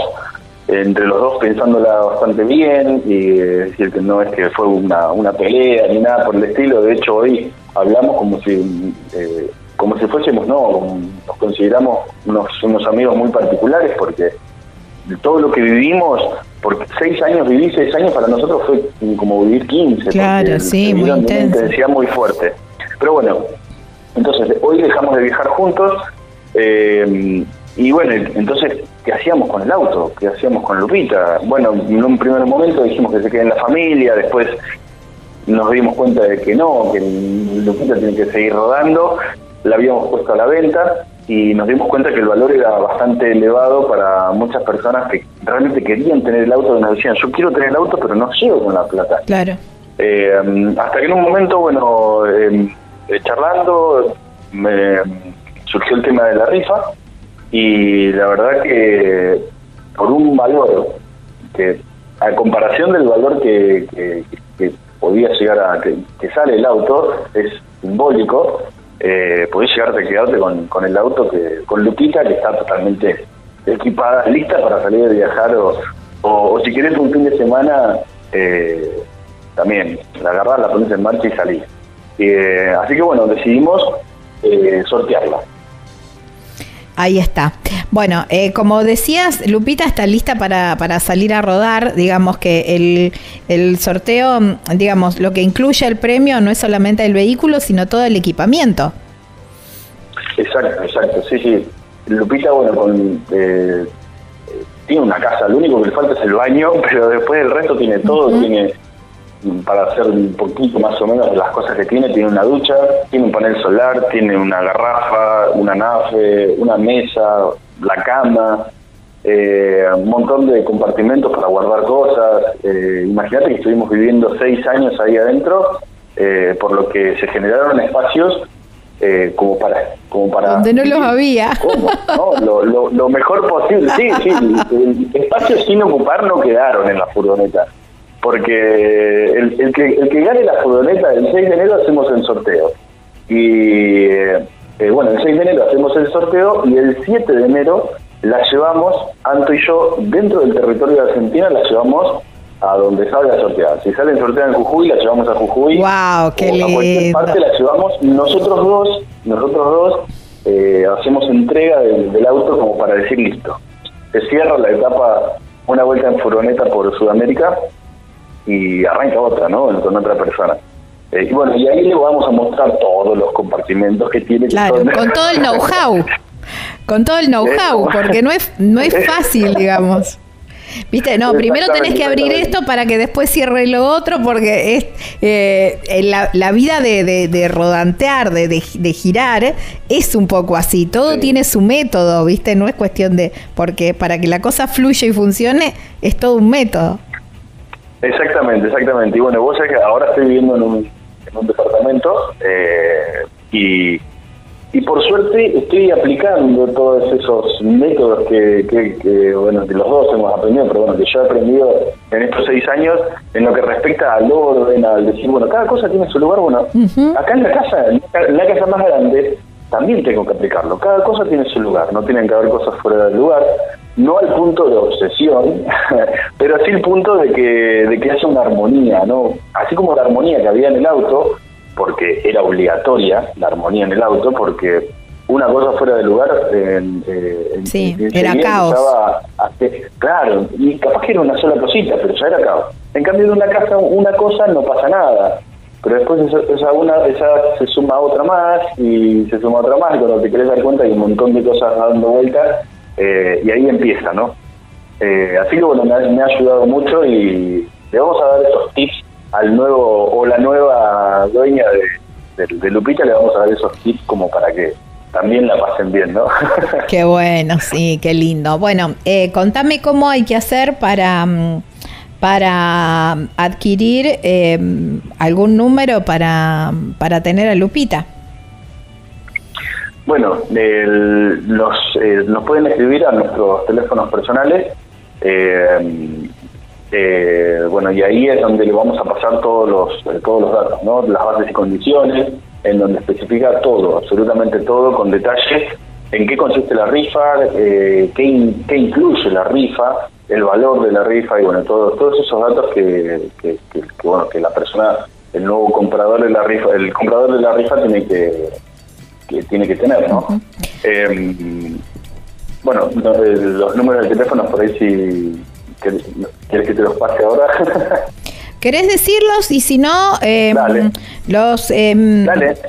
entre los dos pensándola bastante bien y decir que no es que fue una, una pelea ni nada por el estilo. De hecho, hoy hablamos como si eh, como si fuésemos, no, nos consideramos unos, unos amigos muy particulares porque todo lo que vivimos porque seis años viví, seis años para nosotros fue como vivir 15. Claro, sí, muy intenso. Una intensidad muy fuerte. Pero bueno, entonces hoy dejamos de viajar juntos eh, y bueno, entonces, ¿qué hacíamos con el auto? ¿Qué hacíamos con Lupita? Bueno, en un primer momento dijimos que se quede en la familia, después nos dimos cuenta de que no, que Lupita tiene que seguir rodando, la habíamos puesto a la venta y nos dimos cuenta que el valor era bastante elevado para muchas personas que realmente querían tener el auto y nos decían, yo quiero tener el auto, pero no llego con la plata. Claro. Eh, hasta que en un momento, bueno, em, eh, charlando, me surgió el tema de la rifa y la verdad que por un valor que, a comparación del valor que, que, podía llegar a, que sale el auto, es simbólico, eh, podés llegarte a quedarte con, el auto, que con Lupita, que está totalmente equipada, lista para salir a viajar, o, o, si querés un fin de semana, eh, también la agarrás, la pones en marcha y salís. Eh, así que bueno, decidimos eh, sortearla. Ahí está. Bueno, eh, como decías, Lupita está lista para, para salir a rodar. Digamos que el, el, sorteo, digamos, lo que incluye el premio no es solamente el vehículo, sino todo el equipamiento. Exacto, exacto. Sí, sí. Lupita, bueno, con, eh, tiene una casa. Lo único que le falta es el baño, pero después el resto tiene todo. Tiene para hacer un poquito más o menos de las cosas que tiene, tiene una ducha, tiene un panel solar, tiene una garrafa, una nave, una mesa, la cama, eh, un montón de compartimentos para guardar cosas. Eh, Imagínate que estuvimos viviendo seis años ahí adentro, eh, por lo que se generaron espacios eh, como para como para donde no los había. Lo, lo, lo, mejor posible. Sí sí espacios sin ocupar no quedaron en la furgoneta porque el, el, que, el que gane la furgoneta el 6 de enero hacemos el sorteo. Y eh, bueno, el 6 de enero hacemos el sorteo y el 7 de enero la llevamos, Anto y yo, dentro del territorio de Argentina, la llevamos a donde salga sorteada. Si sale sorteada en Jujuy, la llevamos a Jujuy. ¡Wow! ¡Qué o a cualquier parte la llevamos. Nosotros dos, nosotros dos eh, hacemos entrega del, del auto como para decir listo. Se cierra la etapa, una vuelta en furgoneta por Sudamérica y arranca otra, ¿no? Con otra persona. Eh, y bueno, y ahí le vamos a mostrar todos los compartimentos que tiene. Claro, con todo el know-how. con todo el know-how, porque no es, no es fácil, digamos. Viste, no, primero tenés que abrir esto para que después cierre lo otro, porque es eh, la, la, vida de, de, rodantear, de, de, girar, es un poco así. Todo tiene su método, ¿viste? No es cuestión de. Porque para que la cosa fluya y funcione, es todo un método. Exactamente, exactamente. Y bueno, vos sabés que ahora estoy viviendo en un, en un departamento eh, y, y por suerte estoy aplicando todos esos métodos que, que, que, bueno, que los dos hemos aprendido, pero bueno, que yo he aprendido en estos seis años en lo que respecta al orden, al decir, bueno, cada cosa tiene su lugar. Bueno, acá en la casa, en la casa más grande, también tengo que aplicarlo. Cada cosa tiene su lugar, no tienen que haber cosas fuera del lugar, no al punto de obsesión, pero sí el punto de que, de que haya una armonía, ¿no? Así como la armonía que había en el auto, porque era obligatoria la armonía en el auto, porque una cosa fuera de lugar en, eh, sí, era caos. claro, y capaz que era una sola cosita, pero ya era caos. En cambio, en una casa, una cosa no pasa nada pero después esa, una esa se suma otra más y se suma otra más y cuando te querés dar cuenta hay un montón de cosas dando vueltas eh, y ahí empieza, ¿no? Eh, así que bueno, me ha, ayudado mucho y le vamos a dar esos tips al nuevo o la nueva dueña de, Lupita, le vamos a dar esos tips como para que también la pasen bien, ¿no? qué bueno, sí, qué lindo. Bueno, eh, contame cómo hay que hacer para... Mm, para adquirir eh, algún número para, para tener a Lupita? Bueno, los, eh, nos pueden escribir a nuestros teléfonos personales. Eh, bueno, y ahí es donde le vamos a pasar todos los, todos los datos, ¿no? las bases y condiciones, en donde especifica todo, absolutamente todo, con detalle, en qué consiste la rifa, qué, qué incluye la rifa, el valor de la rifa y bueno, todos todos esos datos que, que, bueno, que la persona, el nuevo comprador de la rifa, el comprador de la rifa tiene que, tiene que tener, ¿no? Em, bueno, eh, los, números de teléfono por ahí si quieres que te los pase ahora. ¿Querés decirlos? Y si no, eh, los... Eh,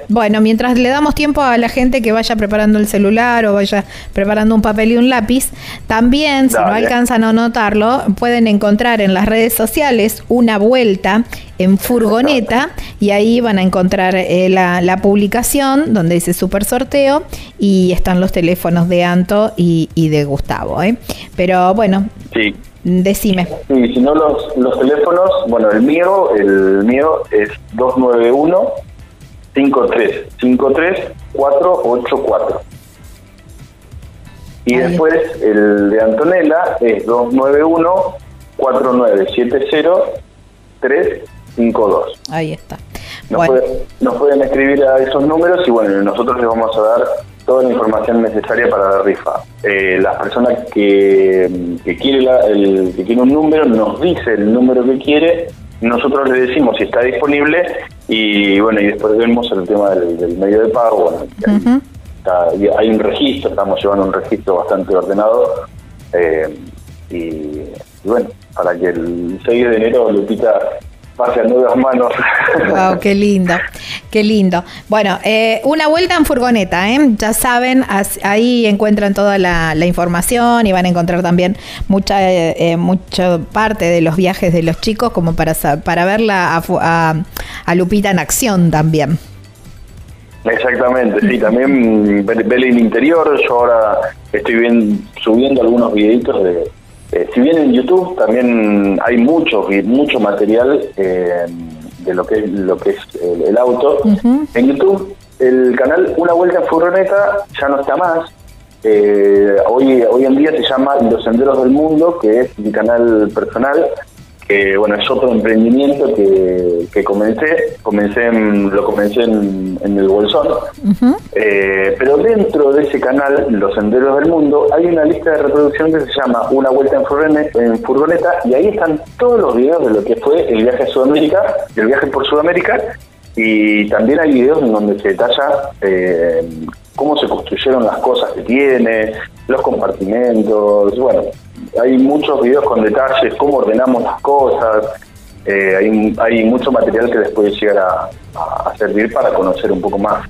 bueno, mientras le damos tiempo a la gente que vaya preparando el celular o vaya preparando un papel y un lápiz, también, si no alcanzan a notarlo, pueden encontrar en las redes sociales una vuelta en furgoneta y ahí van a encontrar eh, la, la, publicación donde dice super sorteo y están los teléfonos de Anto y, y de Gustavo. ¿eh? Pero bueno. Sí. Decime. Sí, si no los, los teléfonos, bueno, el mío, el mío es 291 5353 484. Y después el de Antonella es 291 4970 352. Ahí está. Nos, nos pueden escribir a esos números y bueno, nosotros les vamos a dar toda la información necesaria para la rifa. Eh, la persona que, quiere el, que quiere un número nos dice el número que quiere, nosotros le decimos si está disponible y bueno, y después vemos el tema del, medio de pago. Bueno, hay un registro, estamos llevando un registro bastante ordenado eh, y, y, bueno, para que el 6 de enero Lupita pase a nuevas manos. Wow, qué lindo, qué lindo. Bueno, eh, una vuelta en furgoneta, ¿eh? ya saben, ahí encuentran toda la, información y van a encontrar también mucha, eh, mucha parte de los viajes de los chicos como para, para verla a, a, Lupita en acción también. Exactamente, sí, también ver, el interior, yo ahora estoy bien, subiendo algunos videitos de eh, si bien en YouTube también hay mucho, mucho material eh, de lo que es, lo que es el, auto, en YouTube el canal Una Vuelta en Furgoneta ya no está más. Eh, hoy, hoy en día se llama Los Senderos del Mundo, que es mi canal personal que bueno es otro emprendimiento que, que comencé comencé lo comencé en, el bolsón. Eh, pero dentro de ese canal los senderos del mundo hay una lista de reproducción que se llama una vuelta en furgoneta, en furgoneta y ahí están todos los videos de lo que fue el viaje a Sudamérica el viaje por Sudamérica y también hay videos en donde se detalla eh, cómo se construyeron las cosas que tiene los compartimentos bueno hay muchos videos con detalles, cómo ordenamos las cosas, eh, hay, hay, mucho material que les puede llegar a, servir para conocer un poco más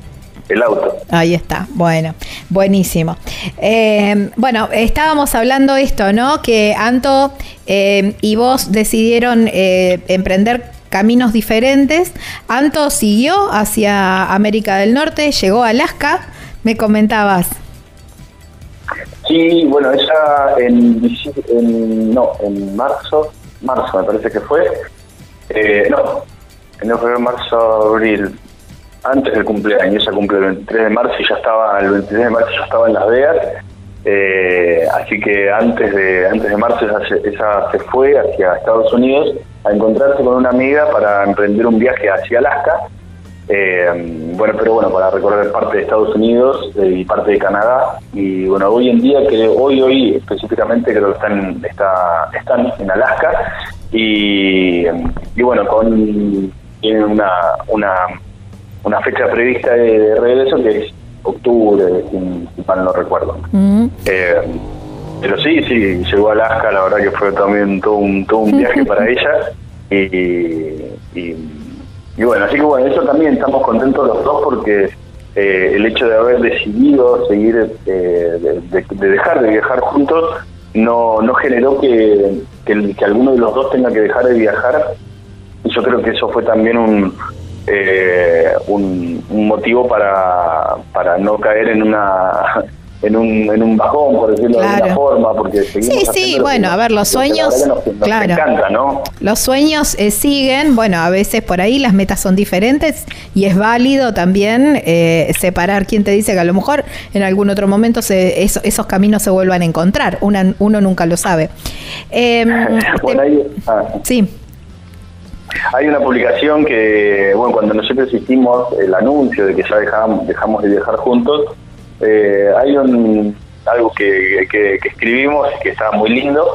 el auto. Ahí está, bueno, buenísimo. Eh, bueno, estábamos hablando esto, ¿no? Que Anto eh, y vos decidieron emprender caminos diferentes. Anto siguió hacia América del Norte, llegó a Alaska, me comentabas. Sí, bueno, ella en, en, no, en marzo, marzo me parece que fue, Eh, no, enero, febrero, marzo, abril. Antes del cumpleaños, ella cumple el 23 de marzo y ya estaba, el 23 de marzo ya estaba en Las Vegas. Eh, así que antes de antes de marzo ella se fue hacia Estados Unidos a encontrarse con una amiga para emprender un viaje hacia Alaska. Eh, bueno, pero bueno, para recorrer parte de Estados Unidos eh, y parte de Canadá. Y bueno, hoy en día, que hoy, hoy específicamente creo que están, está, están en Alaska. Y, y bueno, con tienen una, una, una fecha prevista de, de regreso que es octubre, si, mal no recuerdo. Mm. Eh, pero sí, sí, llegó a Alaska, la verdad que fue también todo un, todo un viaje para ella. Y, y, y bueno, así que bueno, eso también estamos contentos los dos porque eh, el hecho de haber decidido seguir, eh, de, de- de dejar de viajar juntos, no, no generó que, que alguno de los dos tenga que dejar de viajar. Y yo creo que eso fue también un, eh, un, un motivo para, para no caer en una en un, en un bajón, por decirlo de alguna forma, porque seguimos Sí, sí, bueno, a ver, los sueños, nos, nos claro. encanta, ¿no? Los sueños eh, siguen, bueno, a veces por ahí las metas son diferentes y es válido también eh, separar quién te dice que a lo mejor en algún otro momento se- eso- esos caminos se vuelvan a encontrar. Una- uno nunca lo sabe. Eh, Bueno, te- ahí- ah, sí, Hay una publicación que, bueno, cuando nosotros hicimos el anuncio de que ya dejamos, dejamos de viajar juntos, eh, hay un algo que, que- que escribimos que está muy lindo,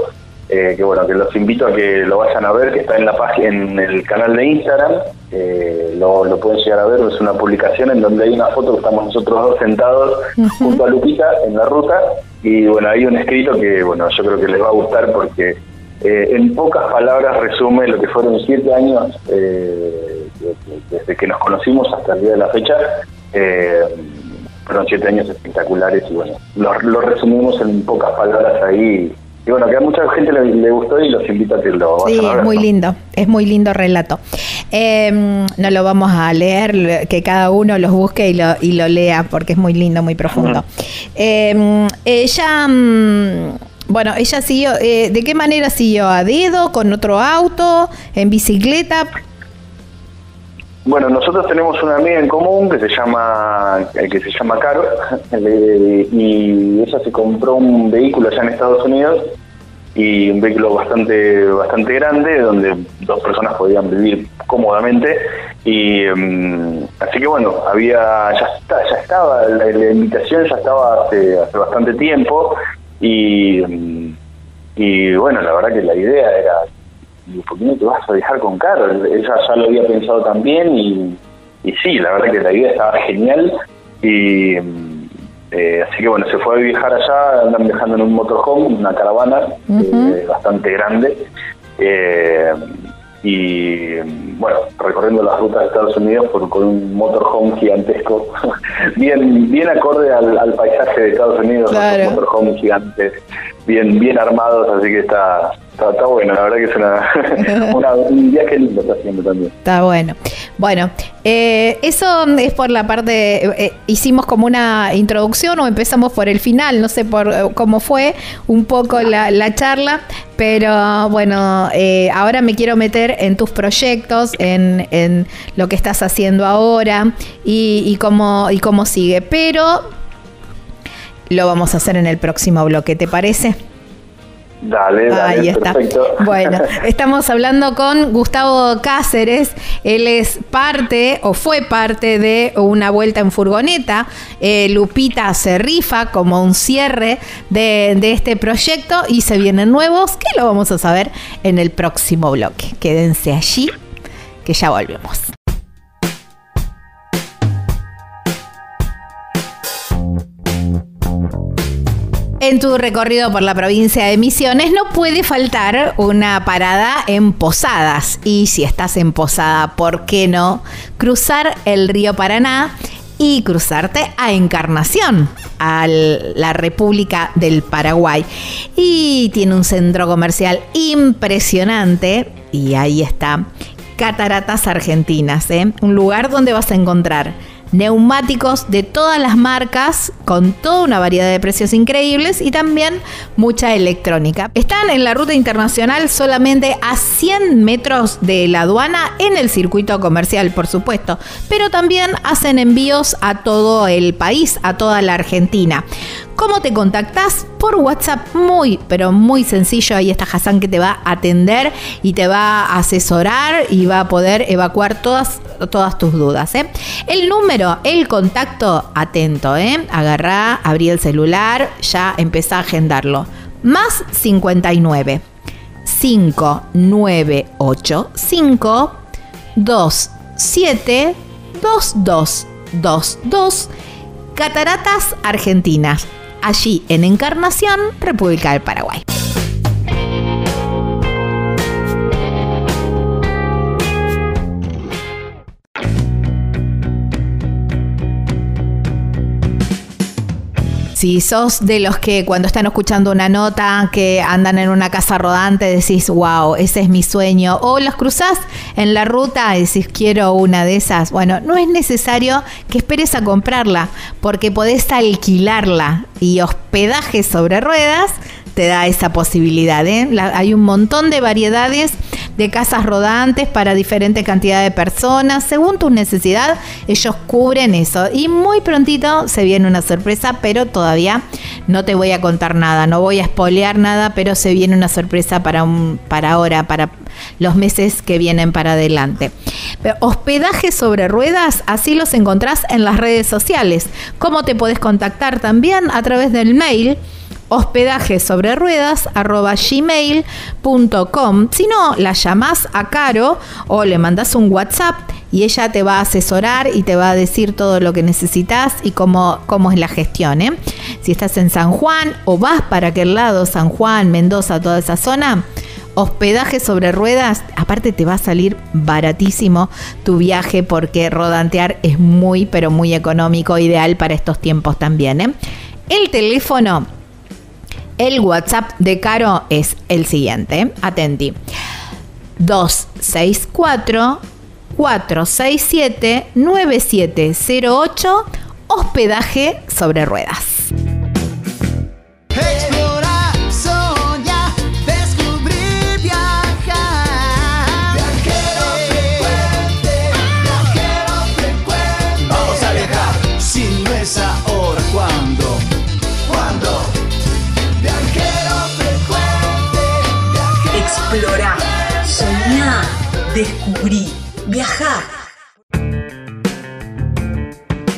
eh, que bueno, que los invito a que lo vayan a ver, que está en la página, en el canal de Instagram, eh, lo, lo pueden llegar a ver, es una publicación en donde hay una foto que estamos nosotros dos sentados junto a Lupita en la ruta, y bueno, hay un escrito que, bueno, yo creo que les va a gustar porque eh, en pocas palabras resume lo que fueron siete años eh, de- de- desde que nos conocimos hasta el día de la fecha. Eh, fueron siete años espectaculares y bueno, lo, lo resumimos en pocas palabras ahí. Y bueno, que a mucha gente le, le gustó y los invito a que lo vayan sí, a ver. es muy ¿no? lindo, es muy lindo relato. Eh, no lo vamos a leer, que cada uno los busque y lo, y lo lea porque es muy lindo, muy profundo. Eh, ella, mm, bueno, ella siguió, eh, ¿de qué manera siguió? ¿A dedo, con otro auto, en bicicleta? Bueno, nosotros tenemos una amiga en común que se llama eh, que se llama Caro eh, y ella se compró un vehículo allá en Estados Unidos y un vehículo bastante bastante grande donde dos personas podían vivir cómodamente y mm, así que bueno había ya estaba la, la invitación ya estaba hace, hace bastante tiempo y mm, y bueno la verdad que la idea era y ¿por qué no te vas a viajar con Carol? Ella ya lo había pensado también y, y sí, la verdad que la idea estaba genial y eh, así que bueno, se fue a viajar allá, andan viajando en un motorhome, una caravana eh, bastante grande eh, y bueno, recorriendo las rutas de Estados Unidos por, con un motorhome gigantesco, bien bien acorde al, al paisaje de Estados Unidos, Claro. los motorhomes gigantes, bien bien armados, así que está está, está bueno, la verdad que es una, una- un viaje lindo está haciendo también. Está bueno. Bueno, eh, eso es por la parte, eh, hicimos como una introducción o empezamos por el final, no sé por eh, cómo fue un poco la, la charla, pero bueno, eh, ahora me quiero meter en tus proyectos, en, en lo que estás haciendo ahora y, y cómo, y cómo sigue, pero lo vamos a hacer en el próximo bloque, ¿te parece? Dale, dale, Ahí está. perfecto. Bueno, estamos hablando con Gustavo Cáceres. Él es parte o fue parte de una vuelta en furgoneta. Eh, Lupita se rifa como un cierre de, de este proyecto y se vienen nuevos que lo vamos a saber en el próximo bloque. Quédense allí que ya volvemos. En tu recorrido por la provincia de Misiones no puede faltar una parada en Posadas. Y si estás en Posada, ¿por qué no cruzar el río Paraná y cruzarte a Encarnación, a la República del Paraguay? Y tiene un centro comercial impresionante y ahí está. Cataratas Argentinas, ¿eh? un lugar donde vas a encontrar neumáticos de todas las marcas, con toda una variedad de precios increíbles y también mucha electrónica. Están en la ruta internacional solamente a 100 metros de la aduana en el circuito comercial, por supuesto, pero también hacen envíos a todo el país, a toda la Argentina. ¿Cómo te contactas? Por WhatsApp, muy, pero muy sencillo. Ahí está Hassan que te va a atender y te va a asesorar y va a poder evacuar todas, todas tus dudas. ¿eh? El número, el contacto, atento, ¿eh? agarrá, abrí el celular, ya empezá a agendarlo. Más 59 5985 27 2222 Cataratas Argentinas allí en Encarnación, República del Paraguay. Si sos de los que cuando están escuchando una nota que andan en una casa rodante decís, wow, ese es mi sueño, o los cruzás en la ruta y decís, quiero una de esas, bueno, no es necesario que esperes a comprarla, porque podés alquilarla y hospedaje sobre ruedas te da esa posibilidad. ¿eh? hay un montón de variedades de casas rodantes para diferente cantidad de personas. Según tu necesidad, ellos cubren eso. Y muy prontito se viene una sorpresa, pero todavía no te voy a contar nada, no voy a espolear nada, pero se viene una sorpresa para, un, para ahora, para los meses que vienen para adelante. hospedaje sobre ruedas, así los encontrás en las redes sociales. ¿Cómo te puedes contactar también? A través del mail hospedaje sobre ruedas gmail.com. Si no, la llamás a Caro o le mandas un WhatsApp y ella te va a asesorar y te va a decir todo lo que necesitas y cómo, cómo es la gestión. ¿eh? Si estás en San Juan o vas para aquel lado, San Juan, Mendoza, toda esa zona, hospedaje sobre ruedas, aparte te va a salir baratísimo tu viaje porque rodantear es muy, pero muy económico, ideal para estos tiempos también. ¿eh? El teléfono el WhatsApp de Caro es el siguiente. Atenti. 264 467 9708 hospedaje sobre ruedas. Viajar.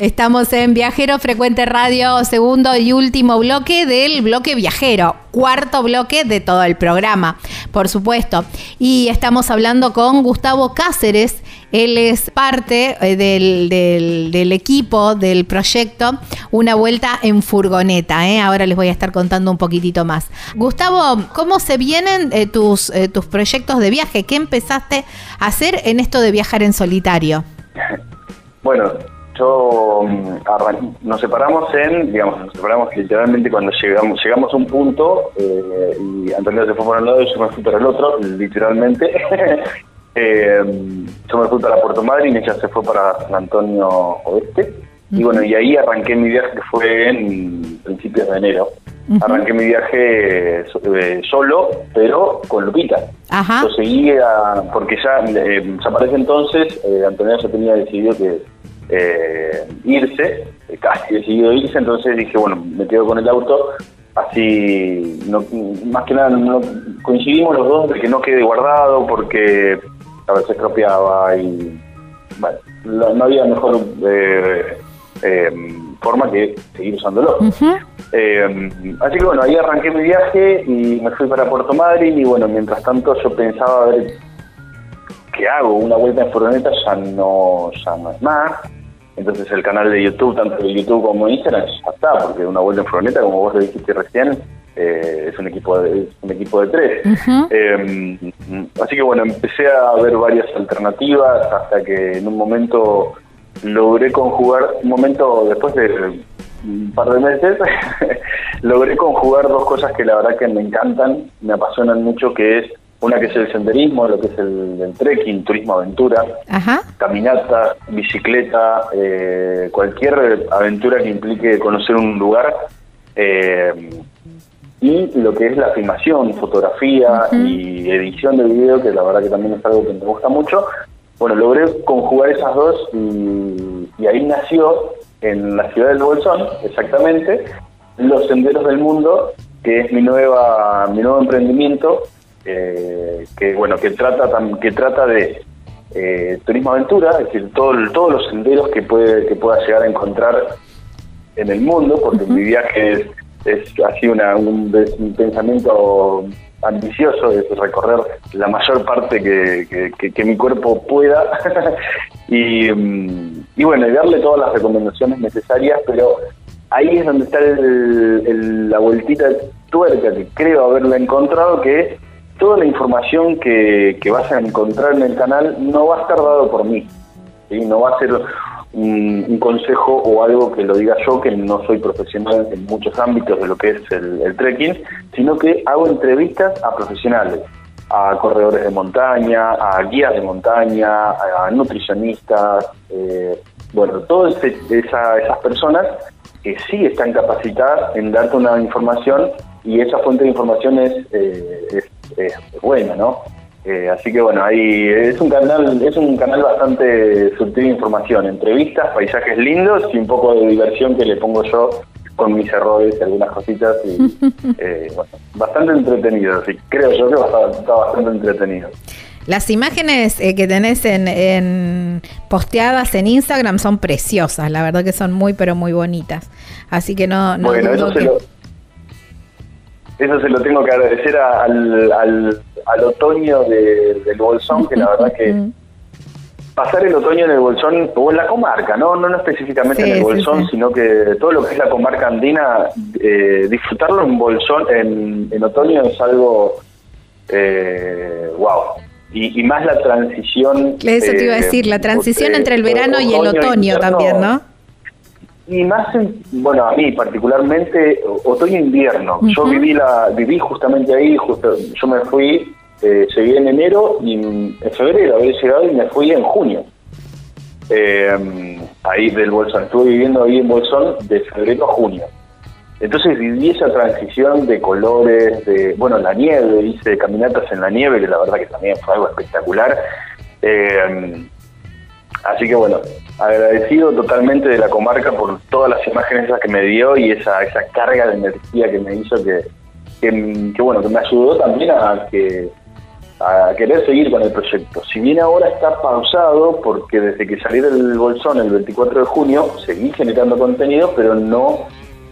Estamos en Viajero Frecuente Radio, segundo y último bloque del bloque viajero, cuarto bloque de todo el programa, por supuesto. Y estamos hablando con Gustavo Cáceres, él es parte eh, del, equipo del proyecto Una Vuelta en Furgoneta. ¿eh? Ahora les voy a estar contando un poquitito más. Gustavo, ¿cómo se vienen eh, tus, tus proyectos de viaje? ¿Qué empezaste a hacer en esto de viajar en solitario? Bueno, yo mm, nos separamos en, digamos, nos separamos literalmente cuando llegamos llegamos a un punto y Antonio se fue por un lado y yo me fui para el otro, literalmente. Eh, yo me fui para Puerto Madryn, ella se fue para San Antonio Oeste. Y bueno, y ahí arranqué mi viaje que fue en principios de enero. Arranqué mi viaje eh, solo, pero con Lupita. Yo seguía, porque ya, eh, ya para ese entonces eh, Antonio ya tenía decidido que eh, irse, casi decidido irse, entonces dije, bueno, me quedo con el auto, así, no, más que nada no, coincidimos los dos de que no quede guardado, porque a veces estropeaba y bueno, no, había mejor eh, eh, forma que seguir usándolo. Eh, así que bueno, ahí arranqué mi viaje y me fui para Puerto Madryn y bueno, mientras tanto yo pensaba ver qué hago, una vuelta en furgoneta ya no, ya no es más. Entonces el canal de YouTube, tanto de YouTube como de Instagram, ya está, porque una vuelta en furgoneta, como vos lo dijiste recién, eh, es un equipo de, un equipo de tres. Eh, así que bueno, empecé a ver varias alternativas hasta que en un momento logré conjugar, un momento después de un par de meses, logré conjugar dos cosas que la verdad que me encantan, me apasionan mucho, que es una que es el senderismo, lo que es el, trekking, turismo aventura, caminata, bicicleta, eh, cualquier aventura que implique conocer un lugar. Eh, y lo que es la filmación, fotografía y edición del video, que la verdad que también es algo que me gusta mucho. Bueno, logré conjugar esas dos y, y ahí nació en la ciudad del Bolsón, exactamente, Los Senderos del Mundo, que es mi nueva mi nuevo emprendimiento eh, que bueno que trata que trata de eh, turismo aventura es decir todo, todos los senderos que puede que pueda llegar a encontrar en el mundo porque mi viaje es, es así una un, pensamiento ambicioso de recorrer la mayor parte que, que, mi cuerpo pueda. Y, mm, y bueno y darle todas las recomendaciones necesarias pero ahí es donde está la vueltita tuerca que creo haberla encontrado, que toda la información que, vas a encontrar en el canal no va a estar dado por mí, ¿sí? no va a ser un, consejo o algo que lo diga yo, que no soy profesional en muchos ámbitos de lo que es el, trekking, sino que hago entrevistas a profesionales, a corredores de montaña, a guías de montaña, a nutricionistas, eh, bueno, todas esas personas que sí están capacitadas en darte una información y esa fuente de información es, eh, es, buena, ¿no? Eh, así que bueno, ahí es un canal es un canal bastante sutil de información, entrevistas, paisajes lindos y un poco de diversión que le pongo yo con mis errores y algunas cositas y eh, bueno, bastante entretenido, así creo yo que está bastante entretenido. Las imágenes eh, que tenés en, posteadas en Instagram son preciosas, la verdad que son muy pero muy bonitas. Así que no, no bueno, eso, se lo, eso se lo tengo que agradecer al, al, otoño del Bolsón, que la verdad que pasar el otoño en el Bolsón, o en la comarca, no no, no específicamente en el Bolsón, sino que todo lo que es la comarca andina, eh, disfrutarlo en Bolsón en, en otoño es algo eh, wow y, más la transición. Eso te iba a decir, la transición entre el verano y el otoño también, ¿no? Y más, bueno, a mí particularmente, otoño-invierno. Yo viví la viví justamente ahí, justo, yo me fui, eh, llegué en enero y en febrero había llegado y me fui en junio. Eh, ahí del Bolsón, estuve viviendo ahí en Bolsón de febrero a junio. Entonces viví esa transición de colores, de, bueno, la nieve, hice caminatas en la nieve, que la verdad que también fue algo espectacular. Eh, así que bueno, agradecido totalmente de la comarca por todas las imágenes que me dio y esa, esa carga de energía que me hizo que, que, bueno, que me ayudó también a que a querer seguir con el proyecto. Si bien ahora está pausado, porque desde que salí del Bolsón el 24 de junio, seguí generando contenido, pero no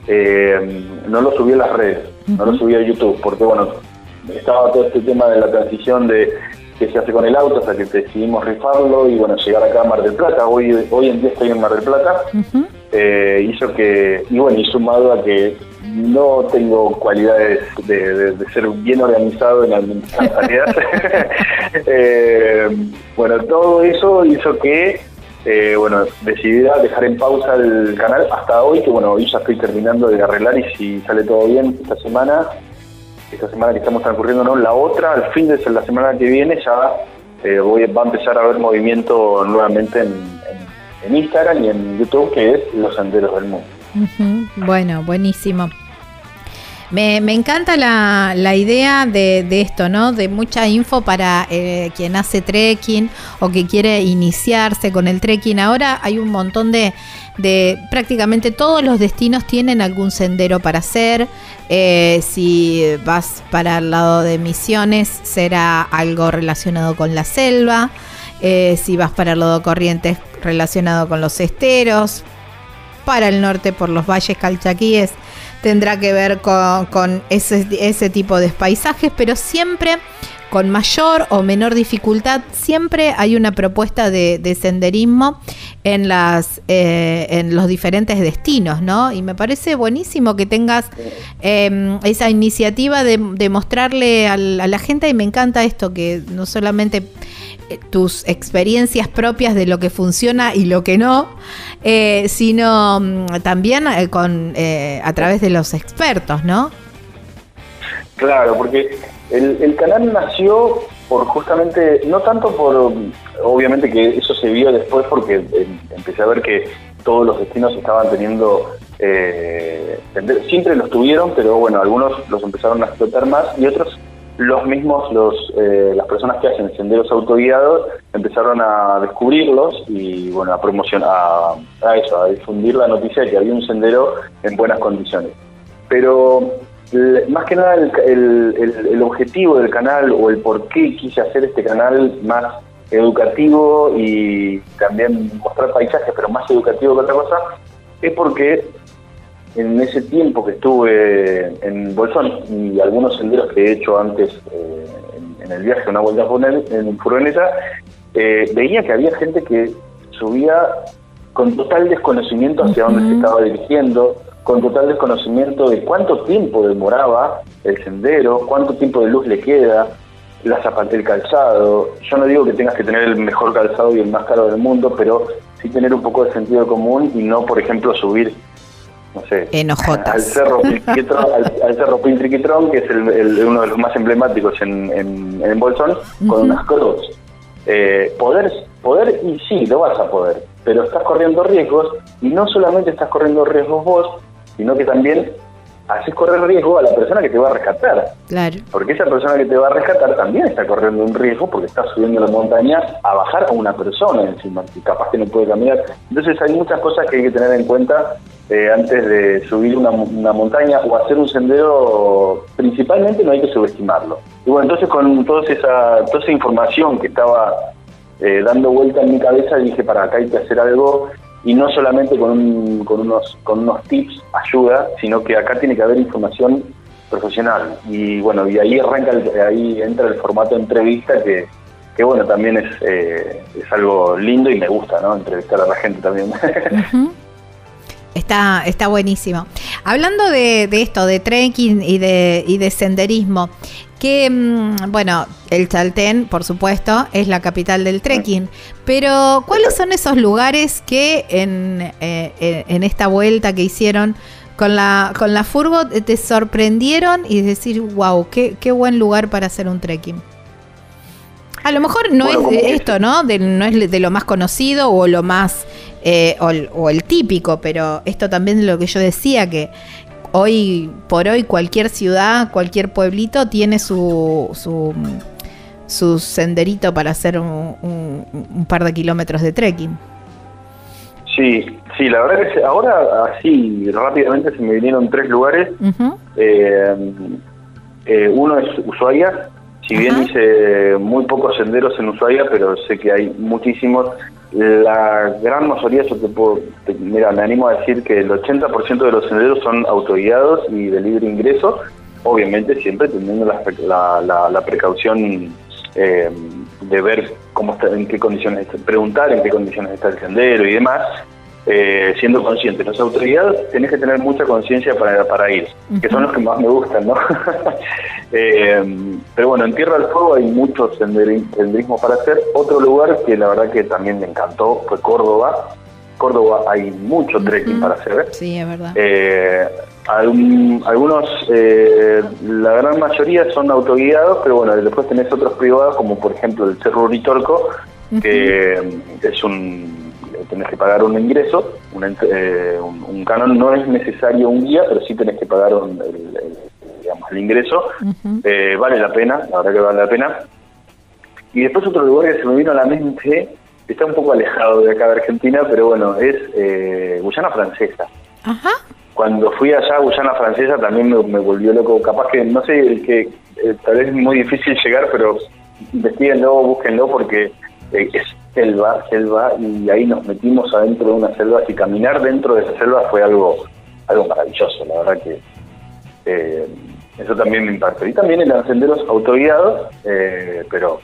eh, no lo subí a las redes, no lo subí a YouTube, porque bueno, estaba todo este tema de la transición de que se hace con el auto hasta que decidimos rifarlo y bueno, llegar acá a Mar del Plata, hoy, hoy en día estoy en Mar del Plata, eh, hizo que, y bueno, y sumado a que no tengo cualidades de, ser bien organizado en tareas, eh, bueno, todo eso hizo que eh, bueno, decidí dejar en pausa el canal hasta hoy, que bueno, hoy ya estoy terminando de arreglar y si sale todo bien esta semana, esta semana que estamos transcurriendo, no, la otra, al fin de la semana que viene ya eh, voy, va a empezar a haber movimiento nuevamente en, Instagram y en YouTube, que es Los Senderos del Mundo. Bueno, buenísimo. Me, encanta la, idea de, esto, ¿no? De mucha info para eh, quien hace trekking o que quiere iniciarse con el trekking. Ahora hay un montón de, de prácticamente todos los destinos tienen algún sendero para hacer. Eh, si vas para el lado de Misiones, será algo relacionado con la selva. Eh, si vas para el lado de Corrientes, relacionado con los esteros. Para el norte, por los valles calchaquíes tendrá que ver con, ese, ese tipo de paisajes, pero siempre con mayor o menor dificultad, siempre hay una propuesta de, senderismo en, las, eh, en los diferentes destinos, ¿no? Y me parece buenísimo que tengas em, esa iniciativa de, mostrarle a la gente, y me encanta esto, que no solamente tus experiencias propias de lo que funciona y lo que no, eh, sino mm, también con, a través de los expertos, ¿no? Claro, porque El, canal nació por justamente, no tanto por, obviamente que eso se vio después porque em, empecé a ver que todos los destinos estaban teniendo, eh, siempre los tuvieron, pero bueno, algunos los empezaron a explotar más y otros los mismos, los, eh, las personas que hacen senderos autoguiados empezaron a descubrirlos y bueno, a promocionar, a, eso, a difundir la noticia de que había un sendero en buenas condiciones. Pero más que nada el, objetivo del canal o el por qué quise hacer este canal más educativo y también mostrar paisajes, pero más educativo que otra cosa, es porque en ese tiempo que estuve en Bolsón y algunos senderos que he hecho antes eh, en, el viaje, una vuelta en furgoneta, eh, veía que había gente que subía con total desconocimiento hacia dónde se estaba dirigiendo, con total desconocimiento de cuánto tiempo demoraba el sendero, cuánto tiempo de luz le queda, la zapata, el calzado. Yo no digo que tengas que tener el mejor calzado y el más caro del mundo, pero sí tener un poco de sentido común y no, por ejemplo, subir no sé, al cerro al, cerro Pintriquitrón, que es el, uno de los más emblemáticos en, en, Bolsón, con unas crocs. Eh, poder, poder, y sí, lo vas a poder, pero estás corriendo riesgos, y no solamente estás corriendo riesgos vos, sino que también haces correr riesgo a la persona que te va a rescatar. Claro. Porque esa persona que te va a rescatar también está corriendo un riesgo porque está subiendo la montaña a bajar a una persona encima, que capaz que no puede caminar. Entonces hay muchas cosas que hay que tener en cuenta eh, antes de subir una, montaña o hacer un sendero, principalmente no hay que subestimarlo. Y bueno, entonces con toda esa, toda esa información que estaba eh, dando vuelta en mi cabeza, dije, para acá hay que hacer algo y no solamente con, con, unos, con unos tips, ayuda, sino que acá tiene que haber información profesional. Y bueno, y ahí arranca, ahí entra el formato de entrevista que, que bueno, también es, eh, es algo lindo y me gusta, ¿no? Entrevistar a la gente también. Está, está buenísimo. Hablando de, esto, de trekking y de, y de senderismo, que, mm, bueno, el Chaltén, por supuesto, es la capital del trekking, pero ¿cuáles son esos lugares que en, eh, en esta vuelta que hicieron con la, con la furgo te sorprendieron y decir, wow, qué, qué buen lugar para hacer un trekking? A lo mejor no es esto, ¿no? no es de lo más conocido o lo más eh, o, el típico, pero esto también es lo que yo decía, que hoy por hoy cualquier ciudad, cualquier pueblito tiene su, su, senderito para hacer un, par de kilómetros de trekking. Sí, sí, la verdad que ahora así rápidamente se me vinieron tres lugares. Eh, eh, uno es Ushuaia, si bien hice muy pocos senderos en Ushuaia, pero sé que hay muchísimos. La gran mayoría, yo te puedo, mira, me animo a decir que el 80% de los senderos son autoguiados y de libre ingreso, obviamente siempre teniendo la, la, precaución eh, de ver cómo está, en qué condiciones, preguntar en qué condiciones está el sendero y demás, eh, siendo consciente. Los autoridades tenés que tener mucha conciencia para, para ir, que son los que más me gustan, ¿no? Eh, pero bueno, en Tierra del Fuego hay muchos senderismo para hacer. Otro lugar que la verdad que también me encantó fue Córdoba. Córdoba hay mucho trekking para hacer. Sí, es verdad. Eh, algunos, la gran mayoría son autoguiados, pero bueno, después tenés otros privados, como por ejemplo el Cerro Uritorco, que es un tenés que pagar un ingreso, eh, un, canon no es necesario un guía, pero sí tenés que pagar el, digamos, el ingreso. Eh, vale la pena, la verdad que vale la pena. Y después otro lugar que se me vino a la mente, está un poco alejado de acá de Argentina, pero bueno, es eh, Guyana Francesa. Ajá. Cuando fui allá a Guyana Francesa también me, volvió loco, capaz que, no sé, el que tal vez es muy difícil llegar, pero investiguenlo, búsquenlo porque es selva, selva, y ahí nos metimos adentro de una selva y caminar dentro de esa selva fue algo, algo maravilloso, la verdad que eh, eso también me impactó. Y también eran senderos autoguiados, eh, pero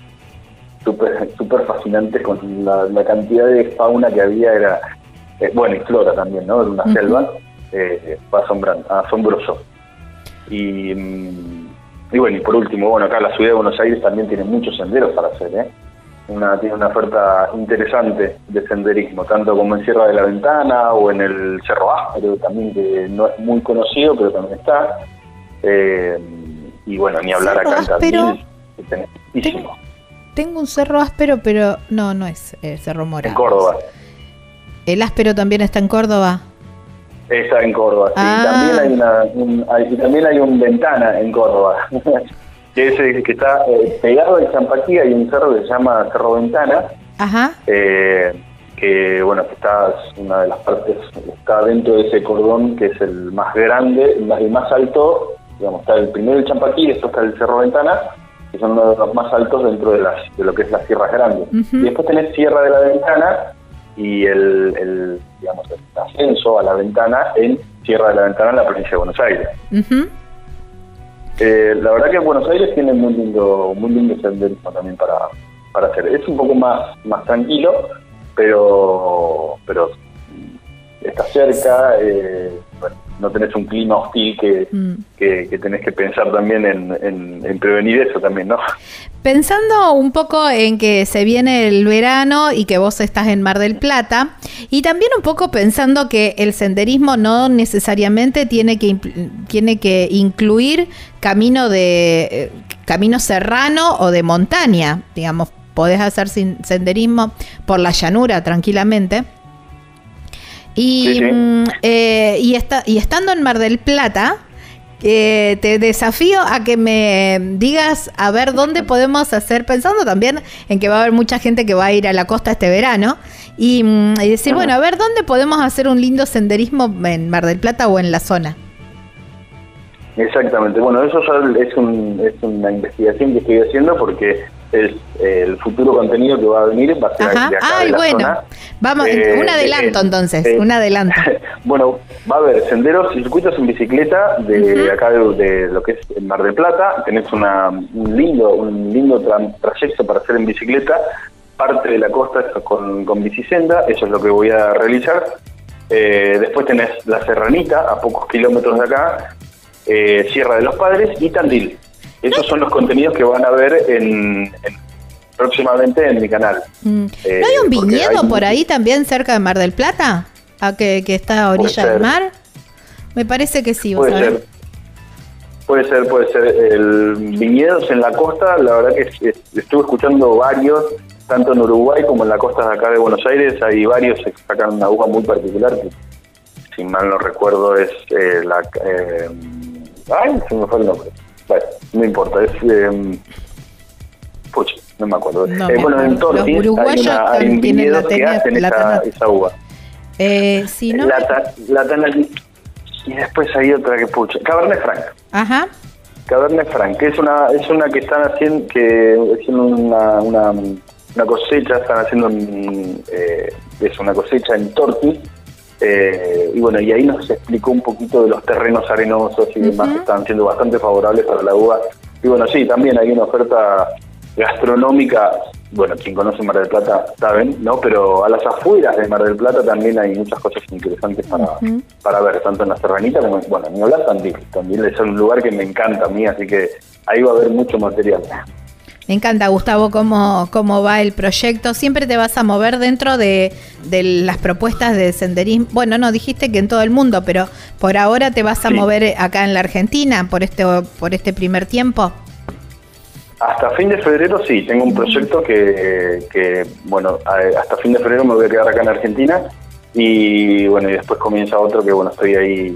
súper super fascinantes con la, cantidad de fauna que había, era, eh, bueno, y flora también, ¿no? Era una selva, fue asombroso. Y, mm, y bueno, y por último, bueno, acá la ciudad de Buenos Aires también tiene muchos senderos para hacer, ¿eh? Una, tiene una oferta interesante de senderismo, tanto como en Sierra de la Ventana o en el Cerro Áspero, también que no es muy conocido, pero también está. Eh, y bueno, ni hablar Cerro acá en Áspero. Tandil, que tenés. Tengo un cerro áspero, pero no, no es el cerro morado. En Córdoba. El áspero también está en Córdoba. Está en Córdoba, sí. Ah. También hay una, un, hay- también hay un ventana en Córdoba, que es que está eh, pegado al Champaquí, hay un cerro que se llama Cerro Ventana, Ajá. eh, que bueno, que está es una de las partes, está dentro de ese cordón que es el más grande, el más, el más alto, digamos, está el primero el Champaquí después está el Cerro Ventana, que son uno de los más altos dentro de las de lo que es las Sierras Grandes. Y después tenés Sierra de la Ventana y el, el, digamos, el ascenso a la ventana en Sierra de la Ventana en la provincia de Buenos Aires. Eh, la verdad que Buenos Aires tiene muy lindo, muy lindo senderismo también para, para hacer. Es un poco más, más tranquilo, pero, pero está cerca, eh, no tenés un clima hostil que, Mm. que, que tenés que pensar también en, en- en prevenir eso también, ¿no? Pensando un poco en que se viene el verano y que vos estás en Mar del Plata, y también un poco pensando que el senderismo no necesariamente tiene que, tiene que incluir camino de eh, camino serrano o de montaña, digamos, podés hacer sin- senderismo por la llanura tranquilamente. Y, Sí, sí. mm, eh, y, esta- y estando en Mar del Plata, eh, te desafío a que me digas a ver dónde podemos hacer, pensando también en que va a haber mucha gente que va a ir a la costa este verano, y, mm, y decir, bueno, a ver dónde podemos hacer un lindo senderismo en Mar del Plata o en la zona. Exactamente, bueno, eso ya es, un- es una investigación que estoy haciendo porque es eh, el futuro contenido que va a venir va a ser Ajá. de acá Ay, de la bueno. zona. Vamos, Eh, un adelanto eh, entonces, eh, un adelanto. bueno, va a haber senderos y circuitos en bicicleta de acá de, de lo que es el Mar del Plata. Tenés una, un lindo un lindo tra- trayecto para hacer en bicicleta. Parte de la costa con, con bicisenda, eso es lo que voy a realizar. Después tenés la Serranita, a pocos kilómetros de acá, Sierra de los Padres y Tandil. Esos son los contenidos que van a ver en, en- próximamente en mi canal. Mm. Eh, ¿No hay un porque viñedo hay- por ahí también cerca de Mar del Plata? ¿A que, que está a orilla del mar? Me parece que sí, Puede ser. Puede ser, puede ser. El viñedos en la costa, la verdad que es- es- estuve escuchando varios, tanto en Uruguay como en la costa de acá de Buenos Aires, hay varios que sacan una uva muy particular que, si mal no recuerdo, es eh, la... eh, ay, se me fue el nombre. Bueno, no importa, es... Eh, pucha, no me acuerdo. No Eh, bueno, en Tortis hay, una, hay un la viñedo que tenia- hacen la esa, esa uva. Eh, sí, ¿no? La, la tana- y después hay otra que pucha. Cabernet Franc. Ajá. Cabernet Franc, que es una, es una que están haciendo, que haciendo una, una, una cosecha, están haciendo un, eh, es una cosecha en Tortis, eh, y bueno, y ahí nos explicó un poquito de los terrenos arenosos y demás que están siendo bastante favorables para la uva. Y bueno, sí, también hay una oferta gastronómica, bueno, quien conoce Mar del Plata saben, ¿no? Pero a las afueras de Mar del Plata también hay muchas cosas interesantes para, para ver, tanto en la Serranita como, en- bueno, ni hablar Tandil. Tandil es un lugar que me encanta a mí, así que ahí va a haber mucho material. Me encanta, Gustavo, cómo, cómo va el proyecto. Siempre te vas a mover dentro de, de las propuestas de senderismo. Bueno, no, dijiste que en todo el mundo, pero por ahora te vas a Sí. mover acá en la Argentina por este, por este primer tiempo. Hasta fin de febrero sí, tengo un proyecto que, que, bueno, hasta fin de febrero me voy a quedar acá en Argentina y bueno, y después comienza otro que bueno, estoy ahí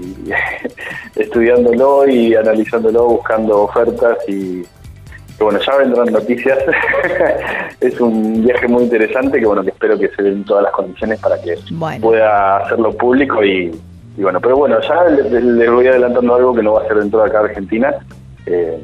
estudiándolo y analizándolo, buscando ofertas y bueno, ya vendrán noticias. es un viaje muy interesante que bueno, que espero que se den todas las condiciones para que Bueno. pueda hacerlo público y, y bueno, pero bueno, ya les, les voy adelantando algo que no va a ser dentro de acá Argentina. Eh,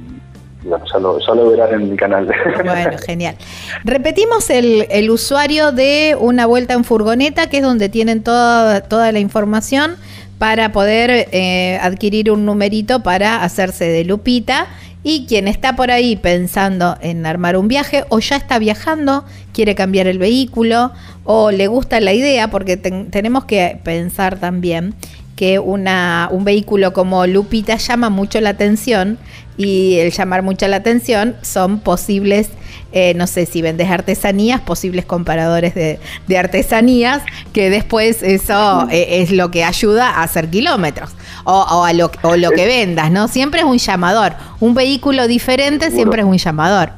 y bueno, ya lo, ya lo verán en mi canal. Bueno, genial. Repetimos el, el usuario de Una Vuelta en Furgoneta, que es donde tienen toda, toda la información para poder eh, adquirir un numerito para hacerse de Lupita. Y quien está por ahí pensando en armar un viaje o ya está viajando, quiere cambiar el vehículo o le gusta la idea, porque ten- tenemos que pensar también que una, un vehículo como Lupita llama mucho la atención y el llamar mucho la atención son posibles eh, no sé, si vendes artesanías, posibles comparadores de, de artesanías, que después eso eh, es lo que ayuda a hacer kilómetros o, o a lo, o lo que vendas, ¿no? Siempre es un llamador. Un vehículo diferente Seguro. siempre es un llamador.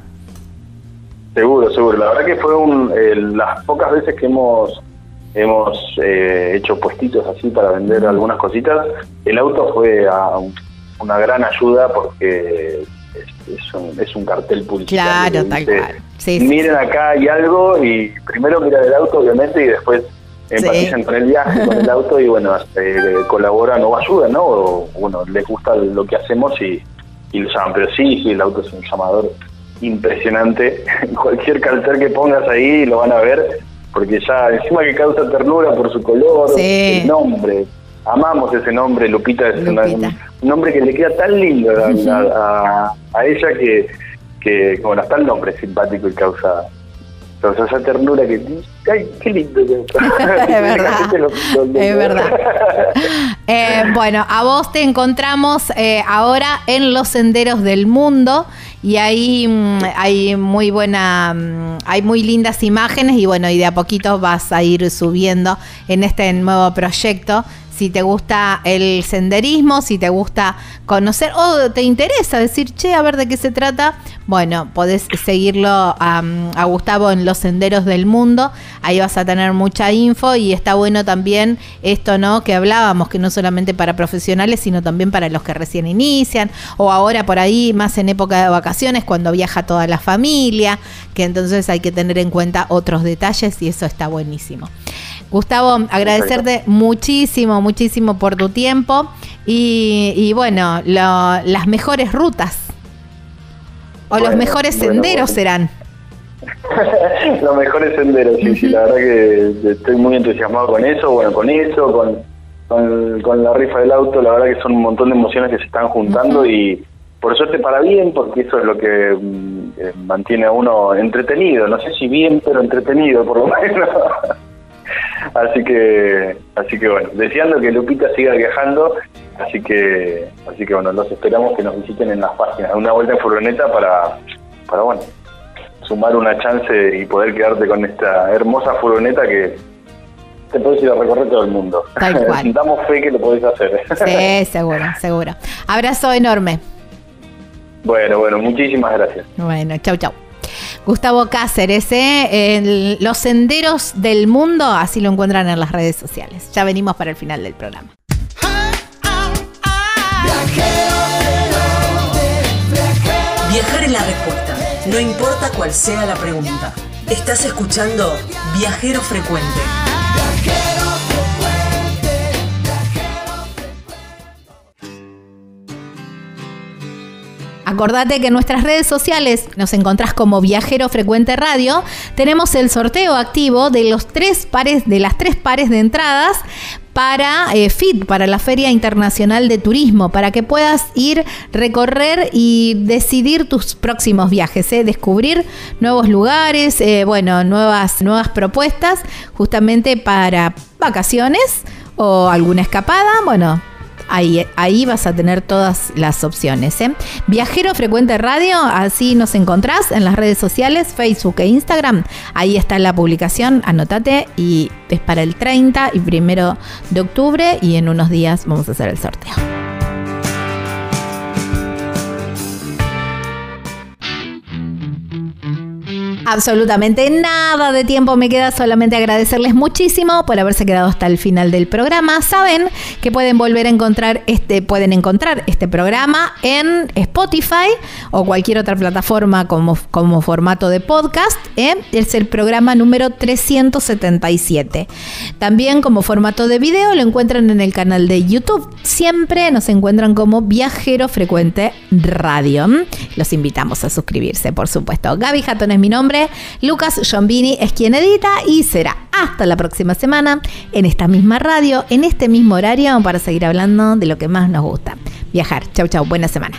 Seguro, seguro. La verdad que fue un, eh, las pocas veces que hemos hemos hecho puestitos así para vender algunas cositas, el auto fue a una gran ayuda porque es, es un, es un cartel publicitario. Claro, tal cual. Sí, sí. Miren acá hay algo y primero miran el auto obviamente y después empatizan con el viaje, con el auto y bueno, eh, colaboran o ayudan, ¿no? O bueno, les gusta lo que hacemos y, y lo llaman. Pero sí, sí, el auto es un llamador impresionante. Cualquier cartel que pongas ahí lo van a ver, porque ya encima que causa ternura por su color, Sí. el nombre. Amamos ese nombre, Lupita es una- un nombre que le queda tan lindo a, a- a- a ella que, que, bueno, hasta el nombre es simpático y causa, causa esa ternura que, ay, qué lindo. que- Es verdad. Lo- lo- lo- Es verdad. Eh, bueno, a vos te encontramos eh, ahora en los senderos del mundo y ahí mm, hay muy buena, mm, hay muy lindas imágenes y bueno, y de a poquito vas a ir subiendo en este nuevo proyecto. Si te gusta el senderismo, si te gusta conocer o te interesa decir, che, a ver de qué se trata, bueno, podés seguirlo a, Gustavo en los senderos del mundo. Ahí vas a tener mucha info y está bueno también esto, ¿no? Que hablábamos, que no solamente para profesionales, sino también para los que recién inician o ahora por ahí más en época de vacaciones cuando viaja toda la familia, que entonces hay que tener en cuenta otros detalles y eso está buenísimo. Gustavo, agradecerte muchísimo, muchísimo por tu tiempo y, y bueno, lo- las mejores rutas o los mejores bueno, senderos bueno. serán. Los mejores senderos, sí, sí, la verdad que estoy muy entusiasmado con eso, bueno, con eso, con, con, con la rifa del auto, la verdad que son un montón de emociones que se están juntando y por suerte para bien, porque eso es lo que mm, eh, mantiene a uno entretenido, no sé si bien, pero entretenido por lo menos. así que, así que bueno, deseando que Lupita siga viajando, así que, así que bueno, los esperamos que nos visiten en las páginas, una vuelta en furgoneta para, para bueno, sumar una chance y poder quedarte con esta hermosa furgoneta que te puedes ir a recorrer todo el mundo. Tal cual. Damos fe que lo podés hacer. Sí, seguro, seguro. Abrazo enorme. bueno, bueno, muchísimas gracias. Bueno, chau, chau. Gustavo Cáceres, ¿eh? El- los senderos del mundo, así lo encuentran en las redes sociales. Ya venimos para el final del programa. Viajar es la respuesta, no importa cuál sea la pregunta. Estás escuchando Viajero Frecuente. Acordate que en nuestras redes sociales nos encontrás como Viajero Frecuente Radio. Tenemos el sorteo activo de los tres pares, de las tres pares de entradas para eh, FIT, para la Feria Internacional de Turismo, para que puedas ir, recorrer y decidir tus próximos viajes, ¿eh? descubrir nuevos lugares, eh, bueno, nuevas, nuevas propuestas, justamente para vacaciones o alguna escapada, bueno, Ahí, ahí vas a tener todas las opciones. ¿eh? Viajero Frecuente Radio, así nos encontrás en las redes sociales, Facebook e Instagram. Ahí está la publicación, anótate y es para el 30 y primero de octubre y en unos días vamos a hacer el sorteo. Absolutamente nada de tiempo me queda, solamente agradecerles muchísimo por haberse quedado hasta el final del programa. Saben que pueden volver a encontrar este, pueden encontrar este programa en Spotify o cualquier otra plataforma como, como formato de podcast. ¿eh? Es el programa número 377. También como formato de video lo encuentran en el canal de YouTube. Siempre nos encuentran como Viajero Frecuente Radio. Los invitamos a suscribirse, por supuesto. Gaby Jatón es mi nombre. Lucas Giombini es quien edita y será hasta la próxima semana en esta misma radio, en este mismo horario, para seguir hablando de lo que más nos gusta. Viajar. Chau, chau. Buena semana.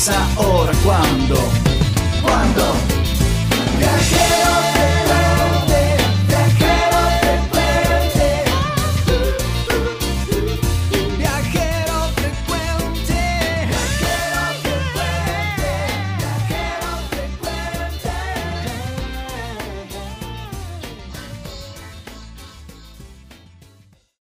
Frecuente. Vamos a